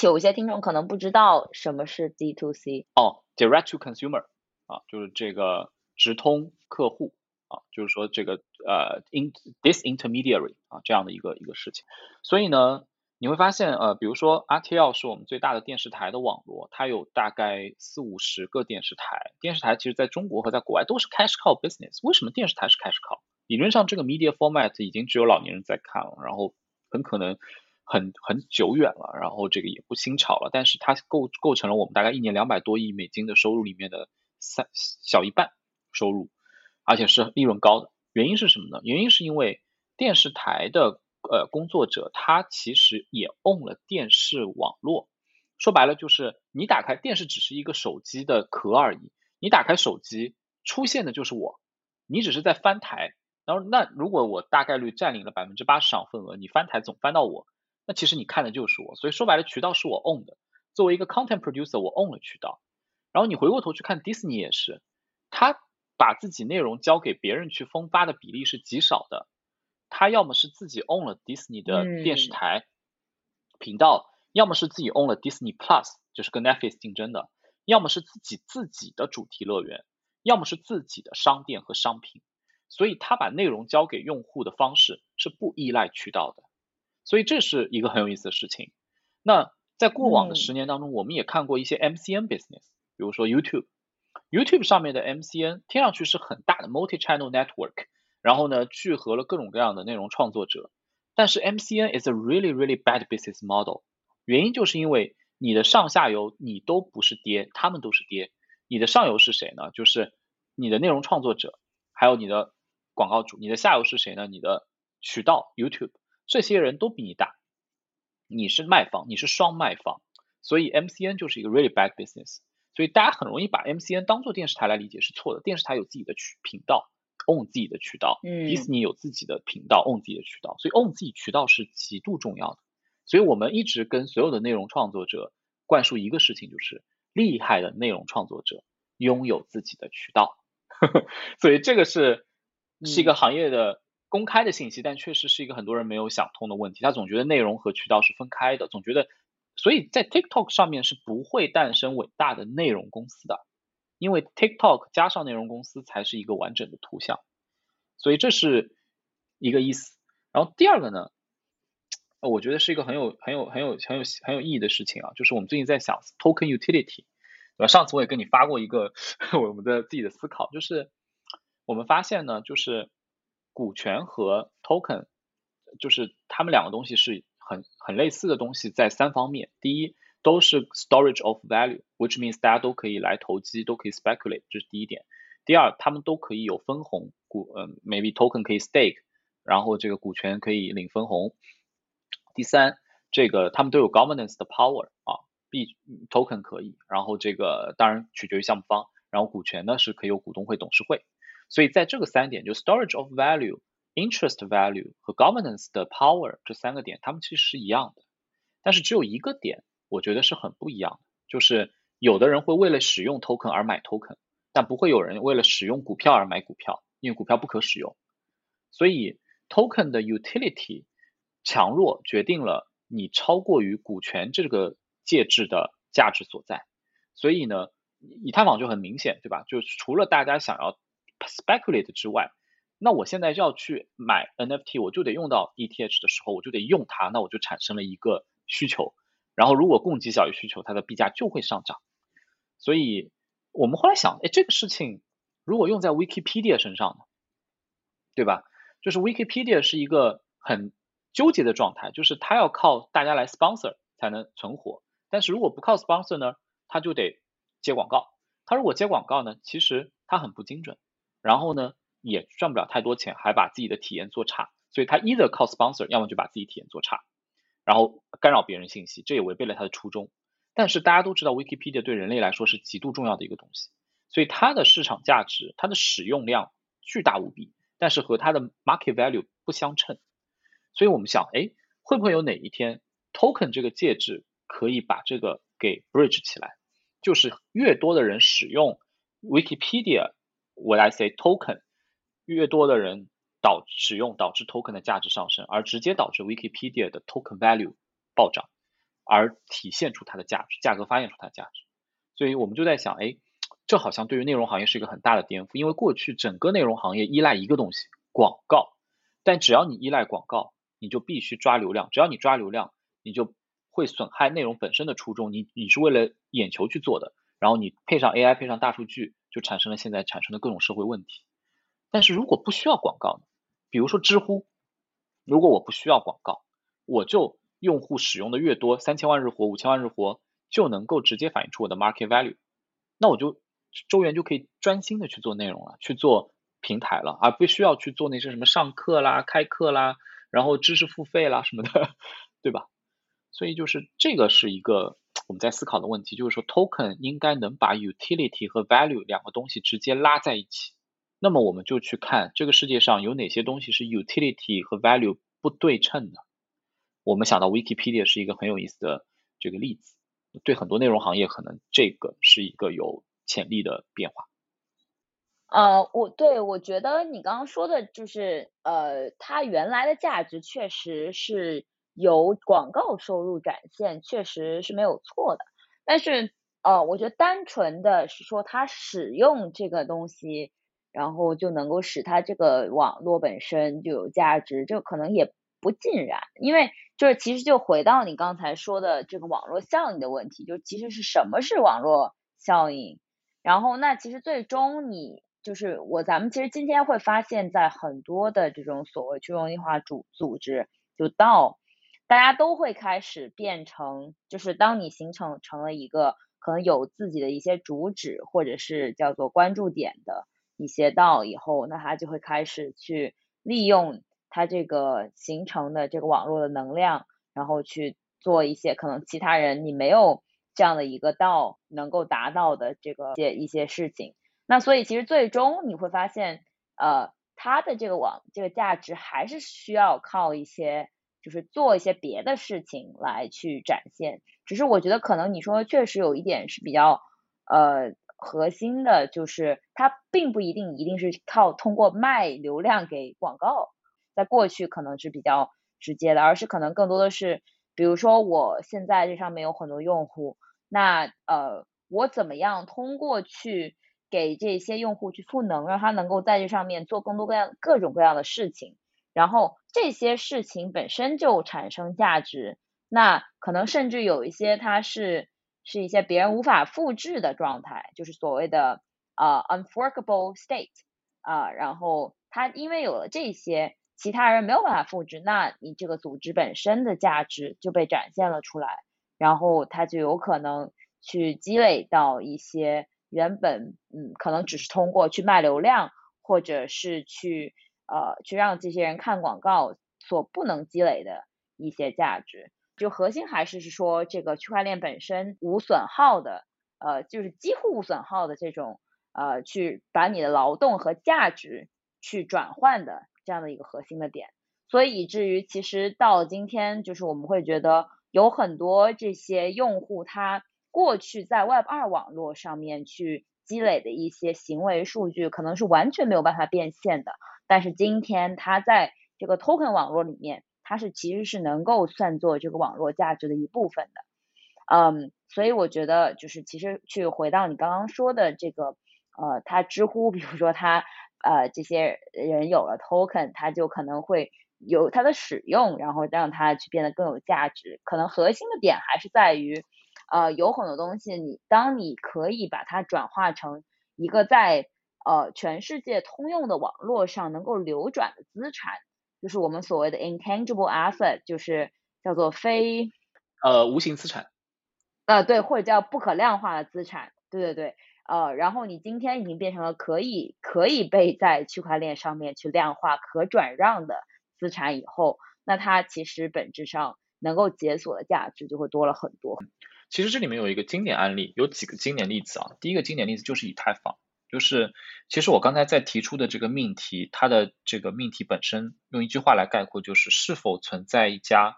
Speaker 3: 有些听众可能不知道什么是 D to C。
Speaker 4: 哦，Direct to Consumer 啊，就是这个。直通客户啊，就是说这个呃，in disintermediary 啊这样的一个一个事情。所以呢，你会发现呃，比如说 RTL 是我们最大的电视台的网络，它有大概四五十个电视台。电视台其实在中国和在国外都是 cash cow business。为什么电视台是 cash cow？理论上这个 media format 已经只有老年人在看了，然后很可能很很久远了，然后这个也不新潮了，但是它构构成了我们大概一年两百多亿美金的收入里面的三小一半收入，而且是利润高的。原因是什么呢？原因是因为电视台的呃工作者他其实也 own 了电视网络，说白了就是你打开电视只是一个手机的壳而已，你打开手机出现的就是我，你只是在翻台，然后那如果我大概率占领了百分之八十场份额，你翻台总翻到我。那其实你看的就是我，所以说白了，渠道是我 own 的。作为一个 content producer，我 own 了渠道。然后你回过头去看 Disney 也是，他把自己内容交给别人去分发的比例是极少的。他要么是自己 own 了 Disney 的电视台频道，要么是自己 own 了 Disney Plus，就是跟 Netflix 竞争的，要么是自己自己的主题乐园，要么是自己的商店和商品。所以他把内容交给用户的方式是不依赖渠道的。所以这是一个很有意思的事情。那在过往的十年当中，我们也看过一些 MCN business，比如说 YouTube，YouTube 上面的 MCN 听上去是很大的 multi-channel network，然后呢聚合了各种各样的内容创作者。但是 MCN is a really really bad business model，原因就是因为你的上下游你都不是爹，他们都是爹。你的上游是谁呢？就是你的内容创作者，还有你的广告主。你的下游是谁呢？你的渠道 YouTube。这些人都比你大，你是卖方，你是双卖方，所以 MCN 就是一个 really bad business。所以大家很容易把 MCN 当做电视台来理解是错的。电视台有自己的渠频道，own 自己的渠道，嗯迪士尼有自己的频道，own 自己的渠道，所以 own 自己渠道是极度重要的。所以我们一直跟所有的内容创作者灌输一个事情，就是厉害的内容创作者拥有自己的渠道。所以这个是是一个行业的。公开的信息，但确实是一个很多人没有想通的问题。他总觉得内容和渠道是分开的，总觉得，所以在 TikTok 上面是不会诞生伟大的内容公司的，因为 TikTok 加上内容公司才是一个完整的图像。所以这是一个意思。然后第二个呢，我觉得是一个很有很有很有很有很有意义的事情啊，就是我们最近在想 Token Utility，对吧？上次我也跟你发过一个 我们的自己的思考，就是我们发现呢，就是。股权和 token 就是他们两个东西是很很类似的东西，在三方面。第一，都是 storage of value，which means 大家都可以来投机，都可以 speculate，这是第一点。第二，他们都可以有分红，股嗯，maybe token 可以 stake，然后这个股权可以领分红。第三，这个他们都有 governance 的 power 啊，b token 可以，然后这个当然取决于项目方，然后股权呢是可以有股东会、董事会。所以在这个三点，就 storage of value、interest value 和 governance 的 power 这三个点，它们其实是一样的。但是只有一个点，我觉得是很不一样的，就是有的人会为了使用 token 而买 token，但不会有人为了使用股票而买股票，因为股票不可使用。所以 token 的 utility 强弱决定了你超过于股权这个介质的价值所在。所以呢，以太坊就很明显，对吧？就除了大家想要 speculate 之外，那我现在要去买 NFT，我就得用到 ETH 的时候，我就得用它，那我就产生了一个需求。然后如果供给小于需求，它的币价就会上涨。所以我们后来想，哎，这个事情如果用在 Wikipedia 身上呢，对吧？就是 Wikipedia 是一个很纠结的状态，就是它要靠大家来 sponsor 才能存活。但是如果不靠 sponsor 呢，它就得接广告。它如果接广告呢，其实它很不精准。然后呢，也赚不了太多钱，还把自己的体验做差，所以他 either 靠 sponsor，要么就把自己体验做差，然后干扰别人信息，这也违背了他的初衷。但是大家都知道，Wikipedia 对人类来说是极度重要的一个东西，所以它的市场价值、它的使用量巨大无比，但是和它的 market value 不相称。所以我们想，哎，会不会有哪一天 token 这个介质可以把这个给 bridge 起来？就是越多的人使用 Wikipedia。我来 say token，越多的人导使用导致 token 的价值上升，而直接导致 Wikipedia 的 token value 暴涨，而体现出它的价值，价格发现出它的价值。所以我们就在想，哎，这好像对于内容行业是一个很大的颠覆，因为过去整个内容行业依赖一个东西广告，但只要你依赖广告，你就必须抓流量，只要你抓流量，你就会损害内容本身的初衷，你你是为了眼球去做的，然后你配上 AI，配上大数据。就产生了现在产生的各种社会问题。但是如果不需要广告呢？比如说知乎，如果我不需要广告，我就用户使用的越多，三千万日活、五千万日活就能够直接反映出我的 market value，那我就周元就可以专心的去做内容了，去做平台了，而不需要去做那些什么上课啦、开课啦，然后知识付费啦什么的，对吧？所以就是这个是一个我们在思考的问题，就是说 token 应该能把 utility 和 value 两个东西直接拉在一起。那么我们就去看这个世界上有哪些东西是 utility 和 value 不对称的。我们想到 Wikipedia 是一个很有意思的这个例子，对很多内容行业可能这个是一个有潜力的变化。
Speaker 3: 呃，我对我觉得你刚刚说的就是，呃，它原来的价值确实是由广告收入展现，确实是没有错的。但是，呃，我觉得单纯的是说它使用这个东西。然后就能够使它这个网络本身就有价值，这可能也不尽然，因为就是其实就回到你刚才说的这个网络效应的问题，就其实是什么是网络效应？然后那其实最终你就是我咱们其实今天会发现，在很多的这种所谓去中心化组组织，就到大家都会开始变成，就是当你形成成了一个可能有自己的一些主旨或者是叫做关注点的。一些道以后，那他就会开始去利用他这个形成的这个网络的能量，然后去做一些可能其他人你没有这样的一个道能够达到的这个一些一些事情。那所以其实最终你会发现，呃，他的这个网这个价值还是需要靠一些就是做一些别的事情来去展现。只是我觉得可能你说确实有一点是比较呃。核心的就是它并不一定一定是靠通过卖流量给广告，在过去可能是比较直接的，而是可能更多的是，比如说我现在这上面有很多用户，那呃我怎么样通过去给这些用户去赋能，让他能够在这上面做更多各样各种各样的事情，然后这些事情本身就产生价值，那可能甚至有一些它是。是一些别人无法复制的状态，就是所谓的呃 unforkable state 啊，然后它因为有了这些，其他人没有办法复制，那你这个组织本身的价值就被展现了出来，然后它就有可能去积累到一些原本嗯可能只是通过去卖流量，或者是去呃去让这些人看广告所不能积累的一些价值。就核心还是是说，这个区块链本身无损耗的，呃，就是几乎无损耗的这种，呃，去把你的劳动和价值去转换的这样的一个核心的点。所以以至于其实到今天，就是我们会觉得有很多这些用户，他过去在 Web 二网络上面去积累的一些行为数据，可能是完全没有办法变现的。但是今天它在这个 Token 网络里面。它是其实是能够算作这个网络价值的一部分的，嗯，所以我觉得就是其实去回到你刚刚说的这个，呃，它知乎，比如说它呃这些人有了 token，它就可能会有它的使用，然后让它去变得更有价值。可能核心的点还是在于，呃，有很多东西你当你可以把它转化成一个在呃全世界通用的网络上能够流转的资产。就是我们所谓的 intangible asset，就是叫做非
Speaker 4: 呃无形资产，
Speaker 3: 呃对，或者叫不可量化的资产，对对对，呃，然后你今天已经变成了可以可以被在区块链上面去量化、可转让的资产以后，那它其实本质上能够解锁的价值就会多了很多。
Speaker 4: 其实这里面有一个经典案例，有几个经典例子啊。第一个经典例子就是以太坊。就是，其实我刚才在提出的这个命题，它的这个命题本身，用一句话来概括，就是是否存在一家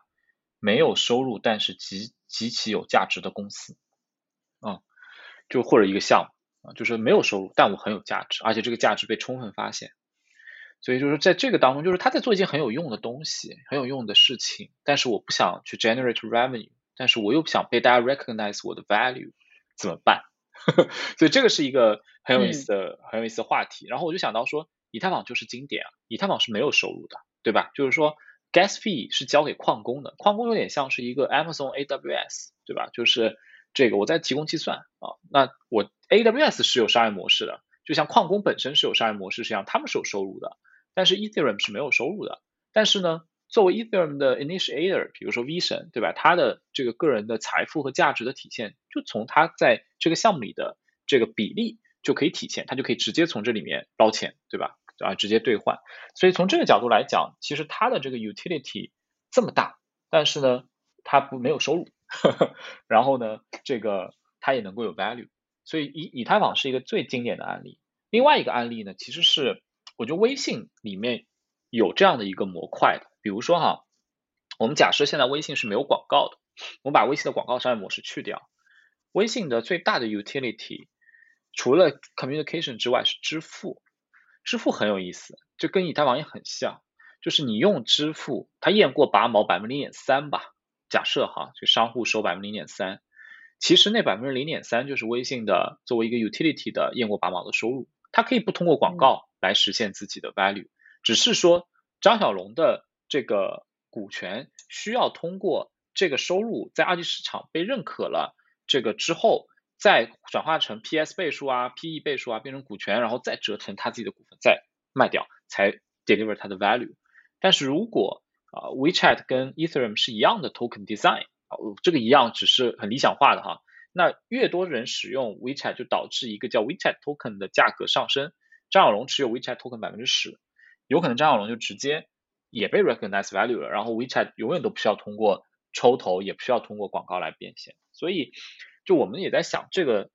Speaker 4: 没有收入但是极极其有价值的公司，啊，就或者一个项目啊，就是没有收入，但我很有价值，而且这个价值被充分发现。所以就是在这个当中，就是他在做一件很有用的东西，很有用的事情，但是我不想去 generate revenue，但是我又不想被大家 recognize 我的 value，怎么办？所以这个是一个很有意思的、很有意思的话题。然后我就想到说，以太坊就是经典啊，以太坊是没有收入的，对吧？就是说，gas fee 是交给矿工的，矿工有点像是一个 Amazon AWS，对吧？就是这个我在提供计算啊，那我 AWS 是有商业模式的，就像矿工本身是有商业模式实际上，他们是有收入的。但是 Ethereum 是没有收入的。但是呢，作为 Ethereum 的 initiator，比如说 V 神，对吧？他的这个个人的财富和价值的体现，就从他在这个项目里的这个比例就可以体现，他就可以直接从这里面捞钱，对吧？啊，直接兑换。所以从这个角度来讲，其实它的这个 utility 这么大，但是呢，它不没有收入，然后呢，这个它也能够有 value。所以以以太坊是一个最经典的案例。另外一个案例呢，其实是我觉得微信里面有这样的一个模块的。比如说哈，我们假设现在微信是没有广告的，我们把微信的广告商业模式去掉，微信的最大的 utility 除了 communication 之外是支付。支付很有意思，就跟以太坊也很像，就是你用支付，它验过拔毛百分之零点三吧，假设哈，就商户收百分之零点三。其实那百分之零点三就是微信的作为一个 utility 的验过拔毛的收入，它可以不通过广告来实现自己的 value，只是说张小龙的这个股权需要通过这个收入在二级市场被认可了，这个之后再转化成 PS 倍数啊、PE 倍数啊变成股权，然后再折成他自己的股份再卖掉，才 deliver 它的 value。但是如果啊 WeChat 跟 Ethereum 是一样的 token design。啊，这个一样只是很理想化的哈。那越多人使用 WeChat，就导致一个叫 WeChat Token 的价格上升。张小龙持有 WeChat Token 百分之十，有可能张小龙就直接也被 recognize value 了。然后 WeChat 永远都不需要通过抽头，也不需要通过广告来变现。所以，就我们也在想这个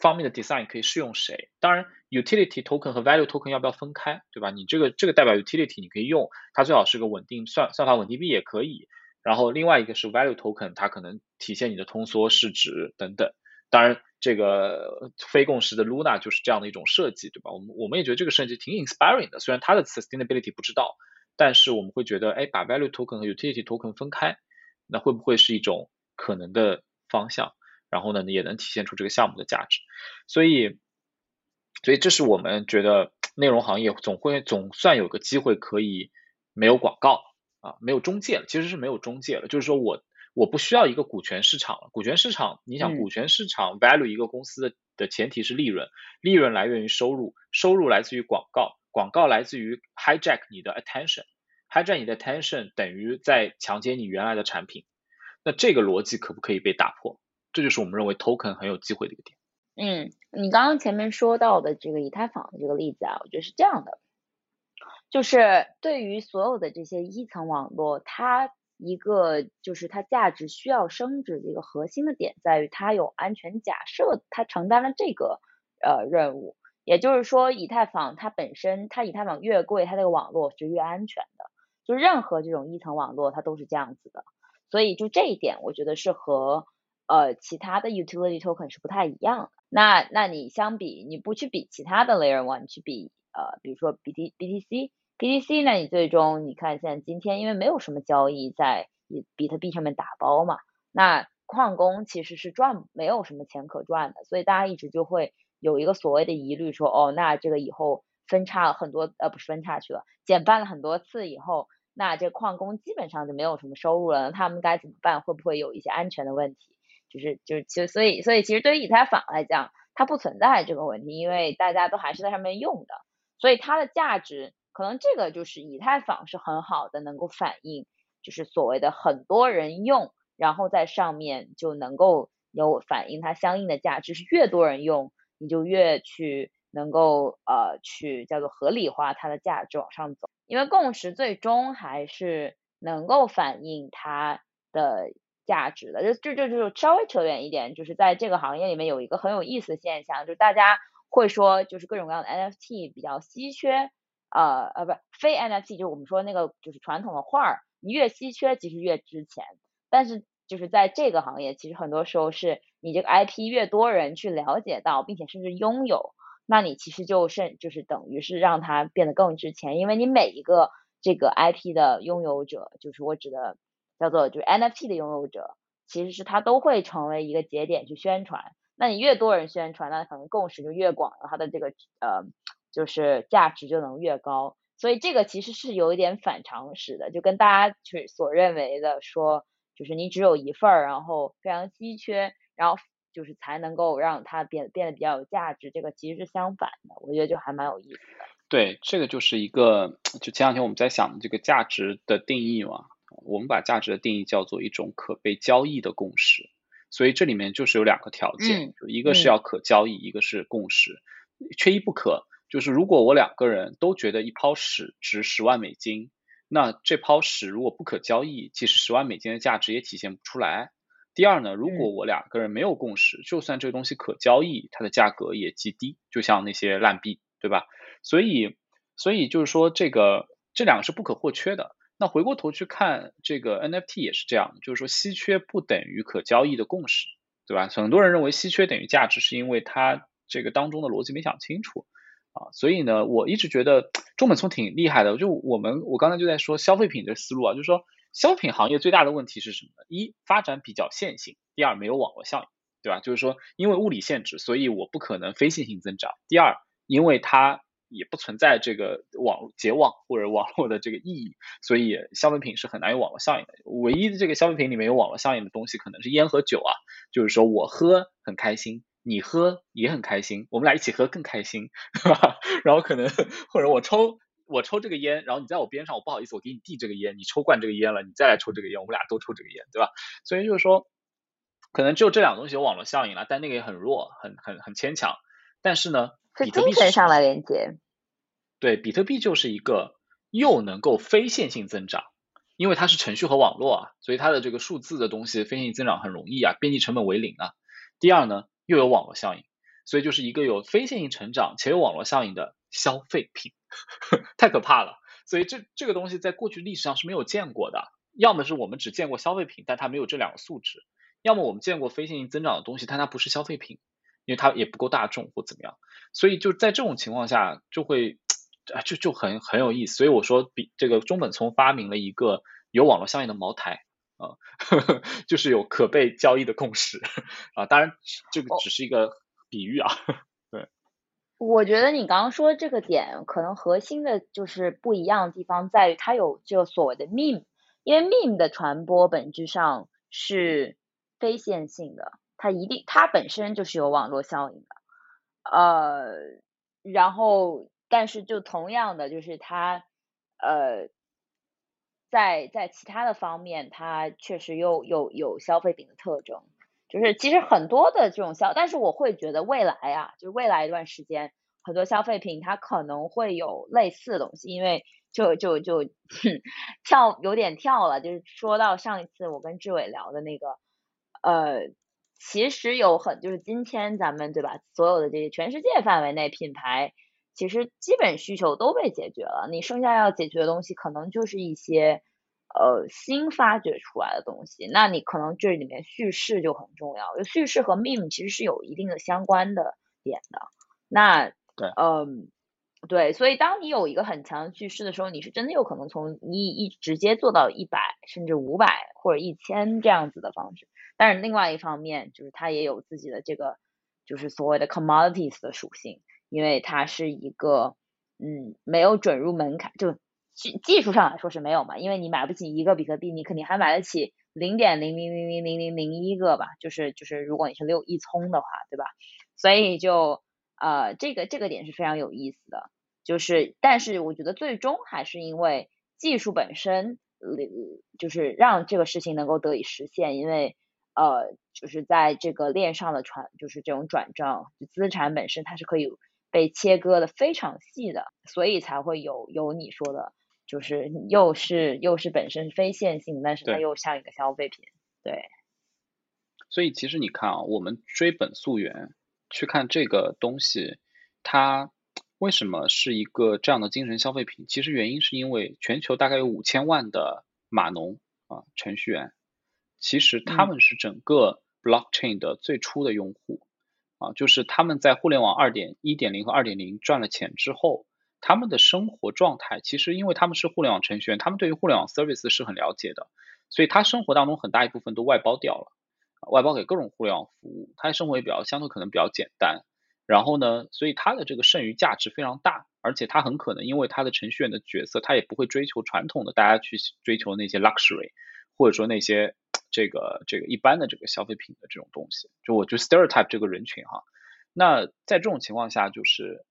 Speaker 4: 方面的 design 可以适用谁？当然，Utility Token 和 Value Token 要不要分开，对吧？你这个这个代表 Utility，你可以用，它最好是个稳定算算法稳定币也可以。然后另外一个是 value token，它可能体现你的通缩市值等等。当然，这个非共识的 Luna 就是这样的一种设计，对吧？我们我们也觉得这个设计挺 inspiring 的。虽然它的 sustainability 不知道，但是我们会觉得，哎，把 value token 和 utility token 分开，那会不会是一种可能的方向？然后呢，也能体现出这个项目的价值。所以，所以这是我们觉得内容行业总会总算有个机会可以没有广告。啊，没有中介了，其实是没有中介了。就是说我我不需要一个股权市场了。股权市场，你想，股权市场 value 一个公司的的前提是利润，利润来源于收入，收入来自于广告，广告来自于 hijack 你的 attention，hijack 你的 attention 等于在强奸你原来的产品。那这个逻辑可不可以被打破？这就是我们认为 token 很有机会的一个点。
Speaker 3: 嗯，你刚刚前面说到的这个以太坊的这个例子啊，我觉得是这样的。就是对于所有的这些一层网络，它一个就是它价值需要升值的一个核心的点在于它有安全假设，它承担了这个呃任务。也就是说，以太坊它本身，它以太坊越贵，它这个网络是越安全的。就任何这种一层网络，它都是这样子的。所以就这一点，我觉得是和呃其他的 utility token 是不太一样的。那那你相比，你不去比其他的 layer one，你去比呃比如说 B T B T C。BTC 呢？你最终你看，现在今天因为没有什么交易在比特币上面打包嘛，那矿工其实是赚没有什么钱可赚的，所以大家一直就会有一个所谓的疑虑，说哦，那这个以后分叉了很多，呃，不是分叉去了，减半了很多次以后，那这矿工基本上就没有什么收入了，他们该怎么办？会不会有一些安全的问题？就是就是其实所以所以其实对于以太坊来讲，它不存在这个问题，因为大家都还是在上面用的，所以它的价值。可能这个就是以太坊是很好的，能够反映就是所谓的很多人用，然后在上面就能够有反映它相应的价值。是越多人用，你就越去能够呃去叫做合理化它的价值往上走。因为共识最终还是能够反映它的价值的。就就就就稍微扯远一点，就是在这个行业里面有一个很有意思的现象，就是大家会说就是各种各样的 NFT 比较稀缺。呃呃，不，非 NFT 就是我们说那个就是传统的画儿，你越稀缺其实越值钱。但是就是在这个行业，其实很多时候是你这个 IP 越多人去了解到，并且甚至拥有，那你其实就甚就是等于是让它变得更值钱，因为你每一个这个 IP 的拥有者，就是我指的叫做就是 NFT 的拥有者，其实是他都会成为一个节点去宣传。那你越多人宣传，那可能共识就越广，它的这个呃。就是价值就能越高，所以这个其实是有一点反常识的，就跟大家去所认为的说，就是你只有一份儿，然后非常稀缺，然后就是才能够让它变变得比较有价值，这个其实是相反的，我觉得就还蛮有意思的。
Speaker 4: 对，这个就是一个，就前两天我们在想这个价值的定义嘛，我们把价值的定义叫做一种可被交易的共识，所以这里面就是有两个条件，就一个是要可交易，一个是共识，缺一不可。就是如果我两个人都觉得一泡屎值十万美金，那这泡屎如果不可交易，其实十万美金的价值也体现不出来。第二呢，如果我两个人没有共识，就算这个东西可交易，它的价格也极低，就像那些烂币，对吧？所以，所以就是说，这个这两个是不可或缺的。那回过头去看这个 NFT 也是这样，就是说稀缺不等于可交易的共识，对吧？很多人认为稀缺等于价值，是因为它这个当中的逻辑没想清楚啊。所以呢，我一直觉得中本聪挺厉害的。就我们我刚才就在说消费品的思路啊，就是说消费品行业最大的问题是什么呢？一发展比较线性，第二没有网络效应，对吧？就是说因为物理限制，所以我不可能非线性增长。第二，因为它也不存在这个网结网或者网络的这个意义，所以消费品是很难有网络效应的。唯一的这个消费品里面有网络效应的东西，可能是烟和酒啊，就是说我喝很开心，你喝也很开心，我们俩一起喝更开心，对吧？然后可能或者我抽我抽这个烟，然后你在我边上，我不好意思，我给你递这个烟，你抽惯这个烟了，你再来抽这个烟，我们俩都抽这个烟，对吧？所以就是说，可能只有这两个东西有网络效应了，但那个也很弱，很很很牵强。但是呢？
Speaker 3: 是精神上的连接，
Speaker 4: 对，比特币就是一个又能够非线性增长，因为它是程序和网络啊，所以它的这个数字的东西非线性增长很容易啊，边际成本为零啊。第二呢，又有网络效应，所以就是一个有非线性成长且有网络效应的消费品，太可怕了。所以这这个东西在过去历史上是没有见过的，要么是我们只见过消费品，但它没有这两个素质；要么我们见过非线性增长的东西，但它不是消费品。因为它也不够大众或怎么样，所以就在这种情况下就会啊就就很很有意思。所以我说比这个中本聪发明了一个有网络效应的茅台啊，就是有可被交易的共识 啊。当然这个只是一个比喻啊。对，
Speaker 3: 我觉得你刚刚说这个点可能核心的就是不一样的地方在于它有这个所谓的 meme，因为 meme 的传播本质上是非线性的。它一定，它本身就是有网络效应的，呃，然后，但是就同样的，就是它，呃，在在其他的方面，它确实又有有消费品的特征，就是其实很多的这种消，但是我会觉得未来啊，就是未来一段时间，很多消费品它可能会有类似的东西，因为就就就 跳有点跳了，就是说到上一次我跟志伟聊的那个，呃。其实有很就是今天咱们对吧，所有的这些全世界范围内品牌，其实基本需求都被解决了。你剩下要解决的东西，可能就是一些呃新发掘出来的东西。那你可能这里面叙事就很重要，就叙事和 meme 其实是有一定的相关的点的。那
Speaker 4: 对，
Speaker 3: 嗯，对，所以当你有一个很强的叙事的时候，你是真的有可能从一一直接做到一百甚至五百或者一千这样子的方式。但是另外一方面，就是它也有自己的这个，就是所谓的 commodities 的属性，因为它是一个，嗯，没有准入门槛，就技技术上来说是没有嘛，因为你买不起一个比特币，你肯定还买得起零点零零零零零零零一个吧，就是就是如果你是六一聪的话，对吧？所以就呃这个这个点是非常有意思的，就是但是我觉得最终还是因为技术本身，就是让这个事情能够得以实现，因为。呃，就是在这个链上的传，就是这种转账资产本身，它是可以被切割的非常细的，所以才会有有你说的，就是又是又是本身非线性，但是它又像一个消费品，对。
Speaker 4: 所以其实你看啊，我们追本溯源去看这个东西，它为什么是一个这样的精神消费品？其实原因是因为全球大概有五千万的码农啊程序员。其实他们是整个 blockchain 的最初的用户啊，就是他们在互联网二点一点零和二点零赚了钱之后，他们的生活状态其实因为他们是互联网程序员，他们对于互联网 service 是很了解的，所以他生活当中很大一部分都外包掉了，外包给各种互联网服务，他的生活也比较相对可能比较简单，然后呢，所以他的这个剩余价值非常大，而且他很可能因为他的程序员的角色，他也不会追求传统的大家去追求那些 luxury，或者说那些。这个这个一般的这个消费品的这种东西，就我就 stereotype 这个人群哈，那在这种情况下，就是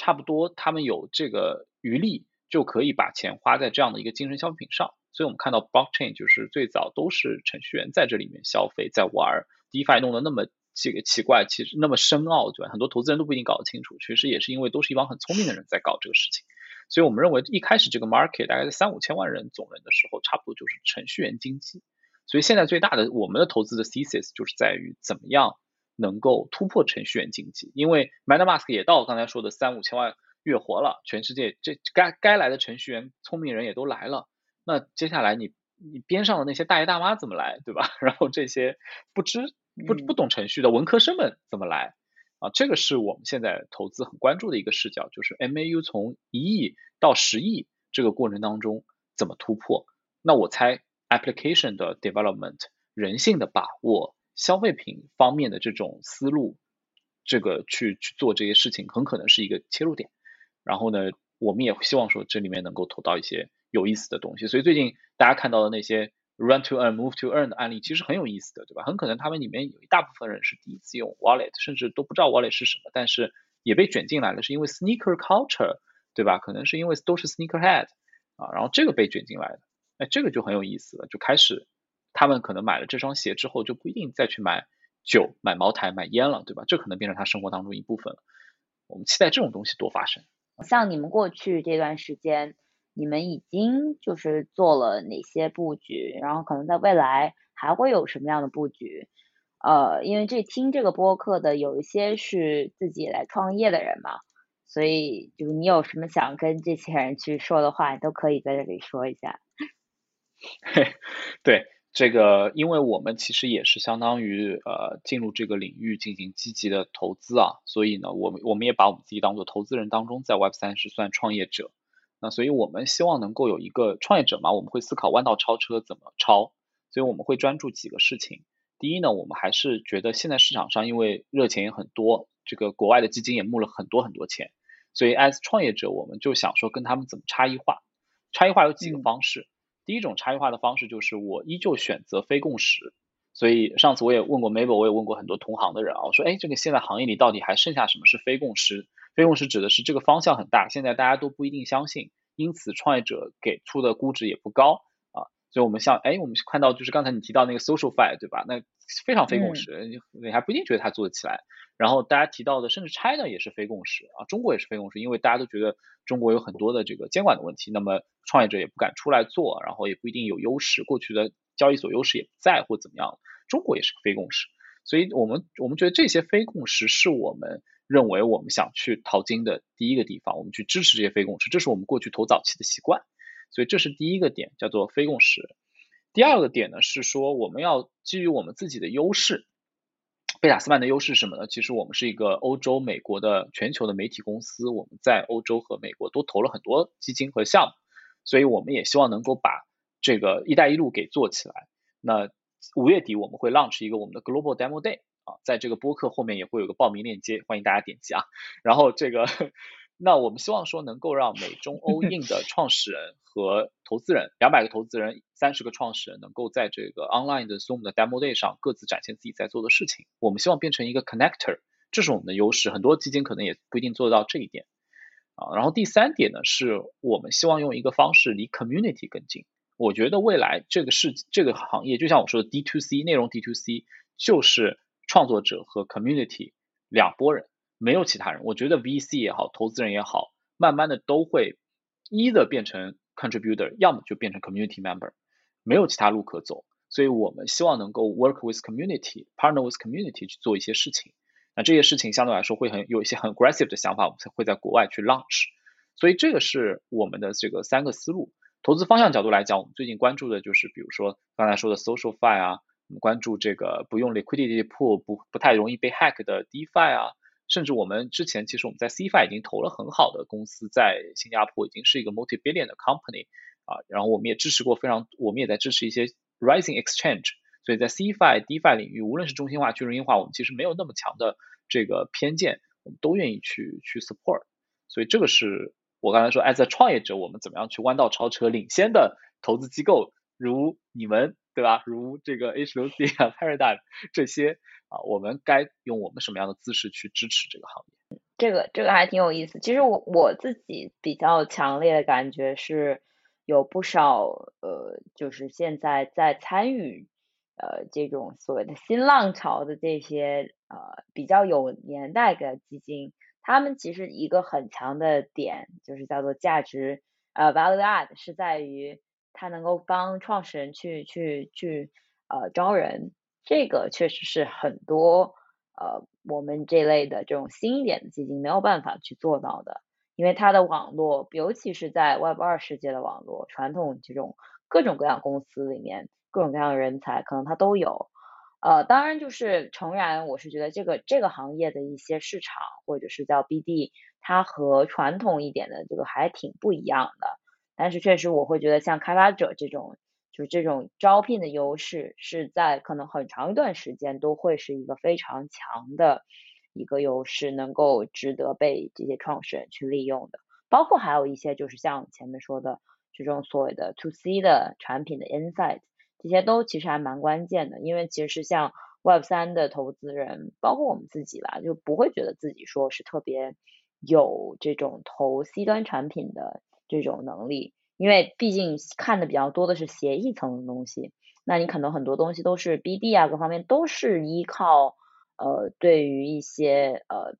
Speaker 4: 差不多他们有这个余力，就可以把钱花在这样的一个精神消费品上。所以我们看到 blockchain 就是最早都是程序员在这里面消费，在玩，DeFi 弄得那么这个奇怪，其实那么深奥，对吧？很多投资人都不一定搞得清楚，其实也是因为都是一帮很聪明的人在搞这个事情。所以我们认为一开始这个 market 大概在三五千万人总人的时候，差不多就是程序员经济。所以现在最大的我们的投资的 thesis 就是在于怎么样能够突破程序员经济，因为 MetaMask 也到刚才说的三五千万月活了，全世界这该该来的程序员聪明人也都来了。那接下来你你边上的那些大爷大妈怎么来，对吧？然后这些不知不不懂程序的文科生们怎么来啊？这个是我们现在投资很关注的一个视角，就是 MAU 从一亿到十亿这个过程当中怎么突破？那我猜 application 的 development、人性的把握、消费品方面的这种思路，这个去去做这些事情，很可能是一个切入点。然后呢，我们也希望说这里面能够投到一些。有意思的东西，所以最近大家看到的那些 run to earn move to earn 的案例，其实很有意思的，对吧？很可能他们里面有一大部分人是第一次用 wallet，甚至都不知道 wallet 是什么，但是也被卷进来了，是因为 sneaker culture，对吧？可能是因为都是 sneaker head 啊，然后这个被卷进来的，哎，这个就很有意思了，就开始他们可能买了这双鞋之后，就不一定再去买酒、买茅台、买烟了，对吧？这可能变成他生活当中一部分了。我们期待这种东西多发生。
Speaker 3: 像你们过去这段时间。你们已经就是做了哪些布局，然后可能在未来还会有什么样的布局？呃，因为这听这个播客的有一些是自己来创业的人嘛，所以就是你有什么想跟这些人去说的话，你都可以在这里说一下。
Speaker 4: 对这个，因为我们其实也是相当于呃进入这个领域进行积极的投资啊，所以呢，我们我们也把我们自己当做投资人当中，在 Web 三是算创业者。那所以，我们希望能够有一个创业者嘛，我们会思考弯道超车怎么超，所以我们会专注几个事情。第一呢，我们还是觉得现在市场上因为热钱也很多，这个国外的基金也募了很多很多钱，所以 as 创业者，我们就想说跟他们怎么差异化。差异化有几个方式，第一种差异化的方式就是我依旧选择非共识。所以上次我也问过 Mabel，我也问过很多同行的人啊，我说，哎，这个现在行业里到底还剩下什么是非共识？非共识指的是这个方向很大，现在大家都不一定相信，因此创业者给出的估值也不高啊。所以我们像哎，我们看到就是刚才你提到那个 SocialFi 对吧？那非常非共识，你你还不一定觉得它做得起来。然后大家提到的甚至 China 也是非共识啊，中国也是非共识，因为大家都觉得中国有很多的这个监管的问题，那么创业者也不敢出来做，然后也不一定有优势，过去的交易所优势也不在或怎么样。中国也是个非共识，所以我们我们觉得这些非共识是我们。认为我们想去淘金的第一个地方，我们去支持这些非共识，这是我们过去投早期的习惯，所以这是第一个点，叫做非共识。第二个点呢是说，我们要基于我们自己的优势。贝塔斯曼的优势是什么呢？其实我们是一个欧洲、美国的全球的媒体公司，我们在欧洲和美国都投了很多基金和项目，所以我们也希望能够把这个“一带一路”给做起来。那五月底我们会 launch 一个我们的 Global Demo Day 啊。在这个播客后面也会有个报名链接，欢迎大家点击啊。然后这个，那我们希望说能够让美中欧印的创始人和投资人，两百个投资人，三十个创始人，能够在这个 online 的 Zoom 的 Demo Day 上各自展现自己在做的事情。我们希望变成一个 connector，这是我们的优势。很多基金可能也不一定做得到这一点啊。然后第三点呢，是我们希望用一个方式离 community 更近。我觉得未来这个是这个行业，就像我说的 D to C 内容 D to C 就是。创作者和 community 两拨人，没有其他人。我觉得 VC 也好，投资人也好，慢慢的都会一的变成 contributor，要么就变成 community member，没有其他路可走。所以我们希望能够 work with community，partner with community 去做一些事情。那这些事情相对来说会很有一些很 aggressive 的想法，我们才会在国外去 launch。所以这个是我们的这个三个思路。投资方向角度来讲，我们最近关注的就是比如说刚才说的 SocialFi 啊。我们关注这个不用 liquidity pool 不不太容易被 hack 的 DeFi 啊，甚至我们之前其实我们在 CFI 已经投了很好的公司，在新加坡已经是一个 multi billion 的 company 啊，然后我们也支持过非常，我们也在支持一些 rising exchange，所以在 CFI DeFi 领域，无论是中心化、去中心化，我们其实没有那么强的这个偏见，我们都愿意去去 support，所以这个是我刚才说，as a 创业者，我们怎么样去弯道超车，领先的投资机构如你们。对吧？如这个 H6C 啊，Paradigm 这些啊，我们该用我们什么样的姿势去支持这个行业？
Speaker 3: 这个这个还挺有意思。其实我我自己比较强烈的感觉是，有不少呃，就是现在在参与呃这种所谓的新浪潮的这些呃比较有年代的基金，他们其实一个很强的点就是叫做价值呃 value add 是在于它能够帮创始人去去去呃招人，这个确实是很多。呃，我们这类的这种新一点的基金没有办法去做到的，因为它的网络，尤其是在 Web 二世界的网络，传统这种各种各样公司里面，各种各样的人才可能它都有。呃，当然就是诚然，我是觉得这个这个行业的一些市场或者是叫 BD，它和传统一点的这个还挺不一样的。但是确实我会觉得像开发者这种。就这种招聘的优势是在可能很长一段时间都会是一个非常强的一个优势，能够值得被这些创始人去利用的。包括还有一些就是像前面说的这种所谓的 to C 的产品的 insight，这些都其实还蛮关键的。因为其实像 Web 三的投资人，包括我们自己吧，就不会觉得自己说是特别有这种投 C 端产品的这种能力。因为毕竟看的比较多的是协议层的东西，那你可能很多东西都是 BD 啊，各方面都是依靠呃对于一些呃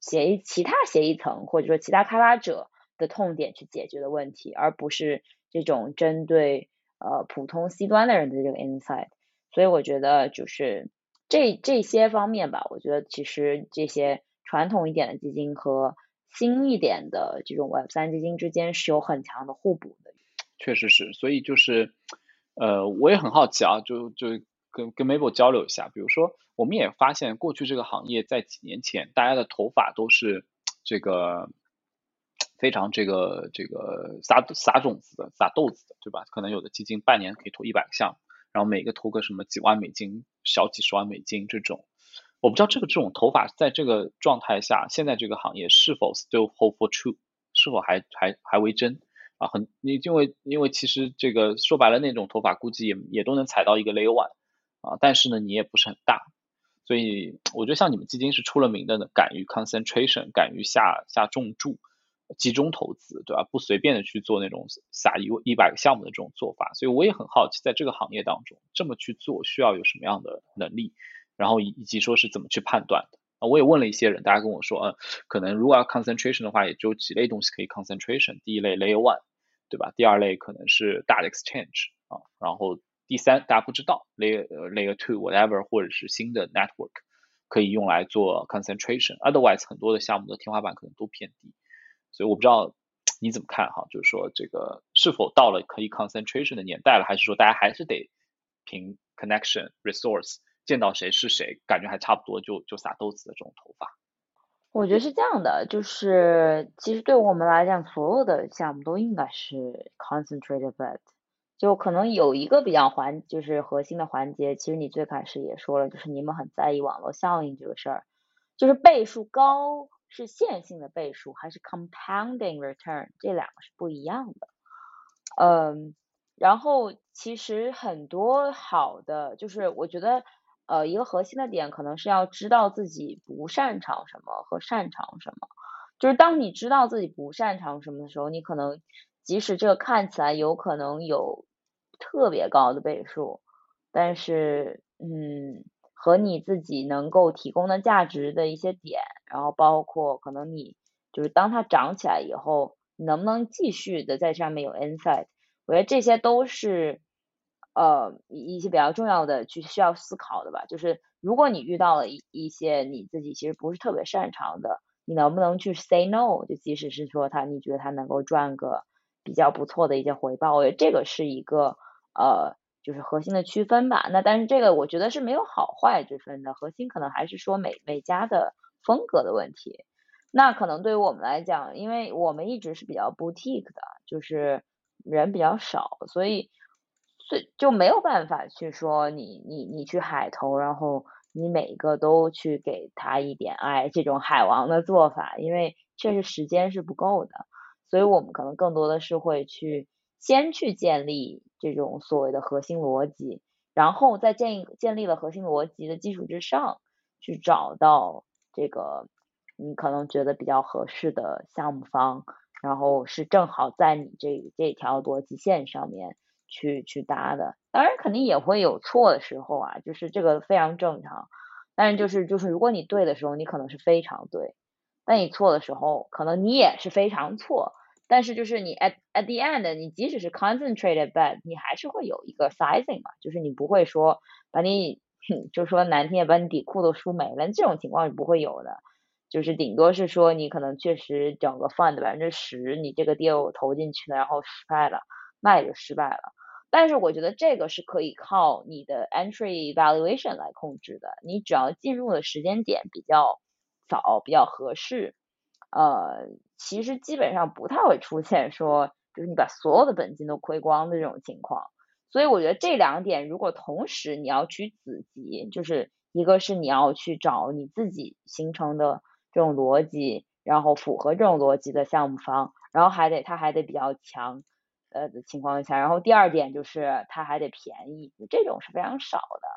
Speaker 3: 协议其他协议层或者说其他开发者的痛点去解决的问题，而不是这种针对呃普通 C 端的人的这个 insight。所以我觉得就是这这些方面吧，我觉得其实这些传统一点的基金和新一点的这种 Web 三基金之间是有很强的互补的，
Speaker 4: 确实是，所以就是，呃，我也很好奇啊，就就跟跟 Mabel 交流一下，比如说，我们也发现过去这个行业在几年前，大家的投法都是这个非常这个这个撒撒种子的，撒豆子的，对吧？可能有的基金半年可以投一百个项目，然后每个投个什么几万美金、小几十万美金这种。我不知道这个这种投法在这个状态下，现在这个行业是否 still hold for true，是否还还还为真啊？很，你因为因为其实这个说白了那种投法估计也也都能踩到一个 layer one 啊，但是呢你也不是很大，所以我觉得像你们基金是出了名的呢，敢于 concentration，敢于下下重注，集中投资，对吧？不随便的去做那种撒一一百个项目的这种做法，所以我也很好奇，在这个行业当中这么去做需要有什么样的能力？然后以以及说是怎么去判断的啊？我也问了一些人，大家跟我说，嗯，可能如果要 concentration 的话，也就几类东西可以 concentration。第一类 layer one，对吧？第二类可能是大的 exchange 啊，然后第三大家不知道 layer layer two whatever 或者是新的 network 可以用来做 concentration。Otherwise 很多的项目的天花板可能都偏低，所以我不知道你怎么看哈？就是说这个是否到了可以 concentration 的年代了，还是说大家还是得凭 connection resource？见到谁是谁，感觉还差不多，就就撒豆子的这种头发。
Speaker 3: 我觉得是这样的，就是其实对我们来讲，所有的项目都应该是 concentrated bet，就可能有一个比较环，就是核心的环节。其实你最开始也说了，就是你们很在意网络效应这个事儿，就是倍数高是线性的倍数，还是 compounding return，这两个是不一样的。嗯，然后其实很多好的，就是我觉得。呃，一个核心的点可能是要知道自己不擅长什么和擅长什么。就是当你知道自己不擅长什么的时候，你可能即使这个看起来有可能有特别高的倍数，但是嗯，和你自己能够提供的价值的一些点，然后包括可能你就是当它涨起来以后，能不能继续的在上面有 insight，我觉得这些都是。呃，一一些比较重要的去需要思考的吧，就是如果你遇到了一一些你自己其实不是特别擅长的，你能不能去 say no？就即使是说他，你觉得他能够赚个比较不错的一些回报，我觉得这个是一个呃，就是核心的区分吧。那但是这个我觉得是没有好坏之分的，核心可能还是说每每家的风格的问题。那可能对于我们来讲，因为我们一直是比较 boutique 的，就是人比较少，所以。所以就没有办法去说你你你去海投，然后你每一个都去给他一点爱，这种海王的做法，因为确实时间是不够的。所以我们可能更多的是会去先去建立这种所谓的核心逻辑，然后在建建立了核心逻辑的基础之上，去找到这个你可能觉得比较合适的项目方，然后是正好在你这这条逻辑线上面去去搭的。当然肯定也会有错的时候啊，就是这个非常正常。但是就是就是如果你对的时候，你可能是非常对；但你错的时候，可能你也是非常错。但是就是你 at at the end，你即使是 concentrated bet，你还是会有一个 sizing 嘛，就是你不会说把你，就说难听点，把你底裤都输没了，这种情况是不会有的。就是顶多是说你可能确实整个 fund 百分之十，你这个 deal 投进去了，然后失败了，那也就失败了。但是我觉得这个是可以靠你的 entry valuation 来控制的，你只要进入的时间点比较早，比较合适。呃，其实基本上不太会出现说，就是你把所有的本金都亏光的这种情况。所以我觉得这两点，如果同时你要去子集，就是一个是你要去找你自己形成的这种逻辑，然后符合这种逻辑的项目方，然后还得他还得比较强呃的情况下，然后第二点就是它还得便宜，这种是非常少的。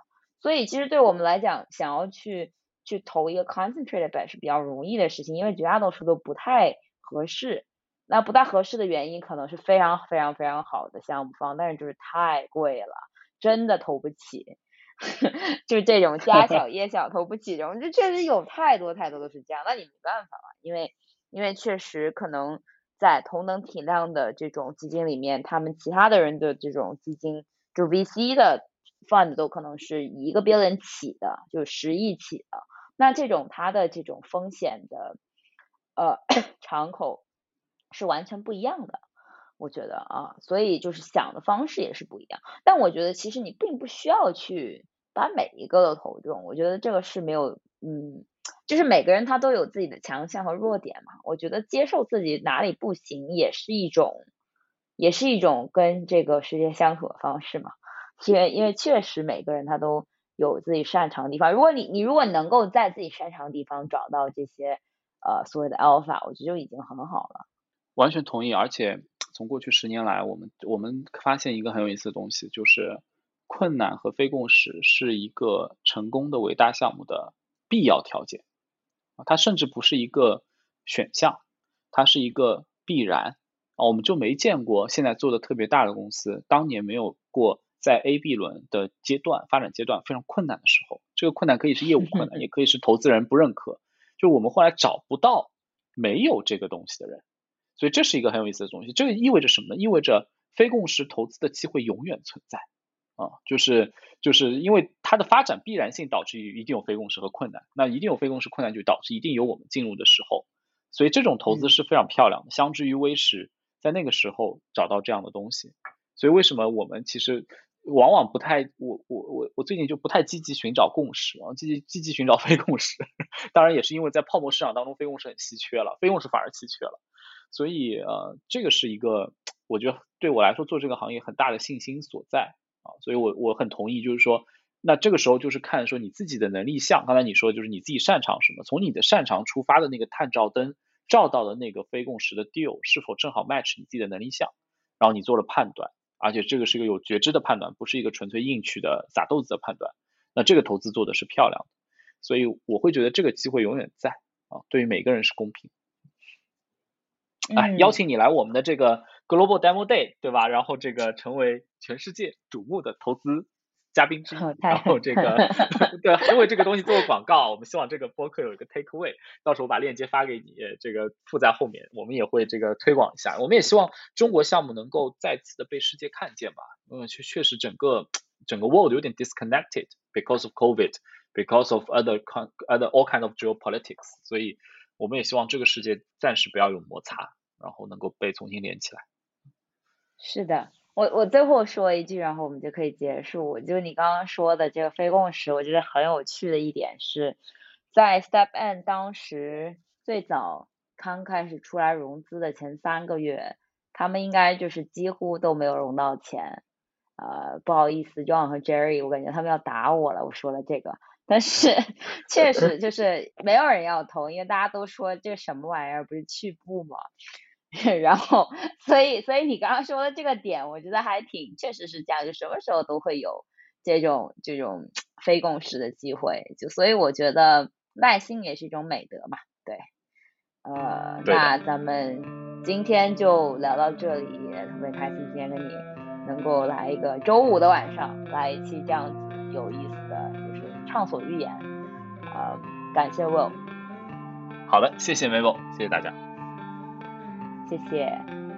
Speaker 3: 所以其实对我们来讲，想要去。去投一个 concentrated bet 是比较容易的事情，因为绝大多数都不太合适。那不太合适的原因可能是非常非常非常好的项目方，但是就是太贵了，真的投不起。就是这种家小 业小投不起这种，这确实有太多太多都是这样。那你没办法了，因为因为确实可能在同等体量的这种基金里面，他们其他的人的这种基金，就 VC 的 fund 都可能是一个 billion 起的，就十亿起的。那这种它的这种风险的呃 敞口是完全不一样的，我觉得啊，所以就是想的方式也是不一样。但我觉得其实你并不需要去把每一个都投中，我觉得这个是没有嗯，就是每个人他都有自己的强项和弱点嘛。我觉得接受自己哪里不行也是一种，也是一种跟这个世界相处的方式嘛。因为因为确实每个人他都。有自己擅长的地方。如果你你如果能够在自己擅长的地方找到这些呃所谓的 alpha，我觉得就已经很好了。
Speaker 4: 完全同意。而且从过去十年来，我们我们发现一个很有意思的东西，就是困难和非共识是一个成功的伟大项目的必要条件啊，它甚至不是一个选项，它是一个必然啊。我们就没见过现在做的特别大的公司当年没有过。在 A、B 轮的阶段发展阶段非常困难的时候，这个困难可以是业务困难，也可以是投资人不认可。就我们后来找不到没有这个东西的人，所以这是一个很有意思的东西。这个意味着什么呢？意味着非共识投资的机会永远存在啊，就是就是因为它的发展必然性导致于一定有非共识和困难，那一定有非共识困难就导致一定有我们进入的时候，所以这种投资是非常漂亮的。相之于微时，在那个时候找到这样的东西，所以为什么我们其实。往往不太，我我我我最近就不太积极寻找共识啊，积极积极寻找非共识。当然也是因为在泡沫市场当中，非共识很稀缺了，非共识反而稀缺了。所以呃，这个是一个我觉得对我来说做这个行业很大的信心所在啊。所以我我很同意，就是说，那这个时候就是看说你自己的能力项，刚才你说就是你自己擅长什么，从你的擅长出发的那个探照灯照到的那个非共识的 deal 是否正好 match 你自己的能力项，然后你做了判断。而且这个是一个有觉知的判断，不是一个纯粹硬取的撒豆子的判断。那这个投资做的是漂亮的，所以我会觉得这个机会永远在啊，对于每个人是公平。哎，邀请你来我们的这个 Global Demo Day，对吧？然后这个成为全世界瞩目的投资。嘉宾之一，然后这个 对，因为这个东西做广告，我们希望这个播客有一个 take away，到时候我把链接发给你，这个附在后面，我们也会这个推广一下。我们也希望中国项目能够再次的被世界看见吧，因为确确实整个整个 world 有点 disconnected because of COVID，because of other other all kind of geopolitics，所以我们也希望这个世界暂时不要有摩擦，然后能够被重新连起来。
Speaker 3: 是的。我我最后说一句，然后我们就可以结束。就你刚刚说的这个非共识，我觉得很有趣的一点是，在 Step N 当时最早刚开始出来融资的前三个月，他们应该就是几乎都没有融到钱。呃，不好意思，John 和 Jerry，我感觉他们要打我了。我说了这个，但是确实就是没有人要投，因为大家都说这什么玩意儿，不是去步吗？然后，所以，所以你刚刚说的这个点，我觉得还挺，确实是这样，就什么时候都会有这种这种非共识的机会，就所以我觉得耐心也是一种美德嘛，对。呃，那咱们今天就聊到这里，也特别开心今天跟你能够来一个周五的晚上来一期这样子有意思的，就是畅所欲言。呃，感谢 Will，
Speaker 4: 好的，谢谢 Mabel，谢谢大家。
Speaker 3: 谢谢。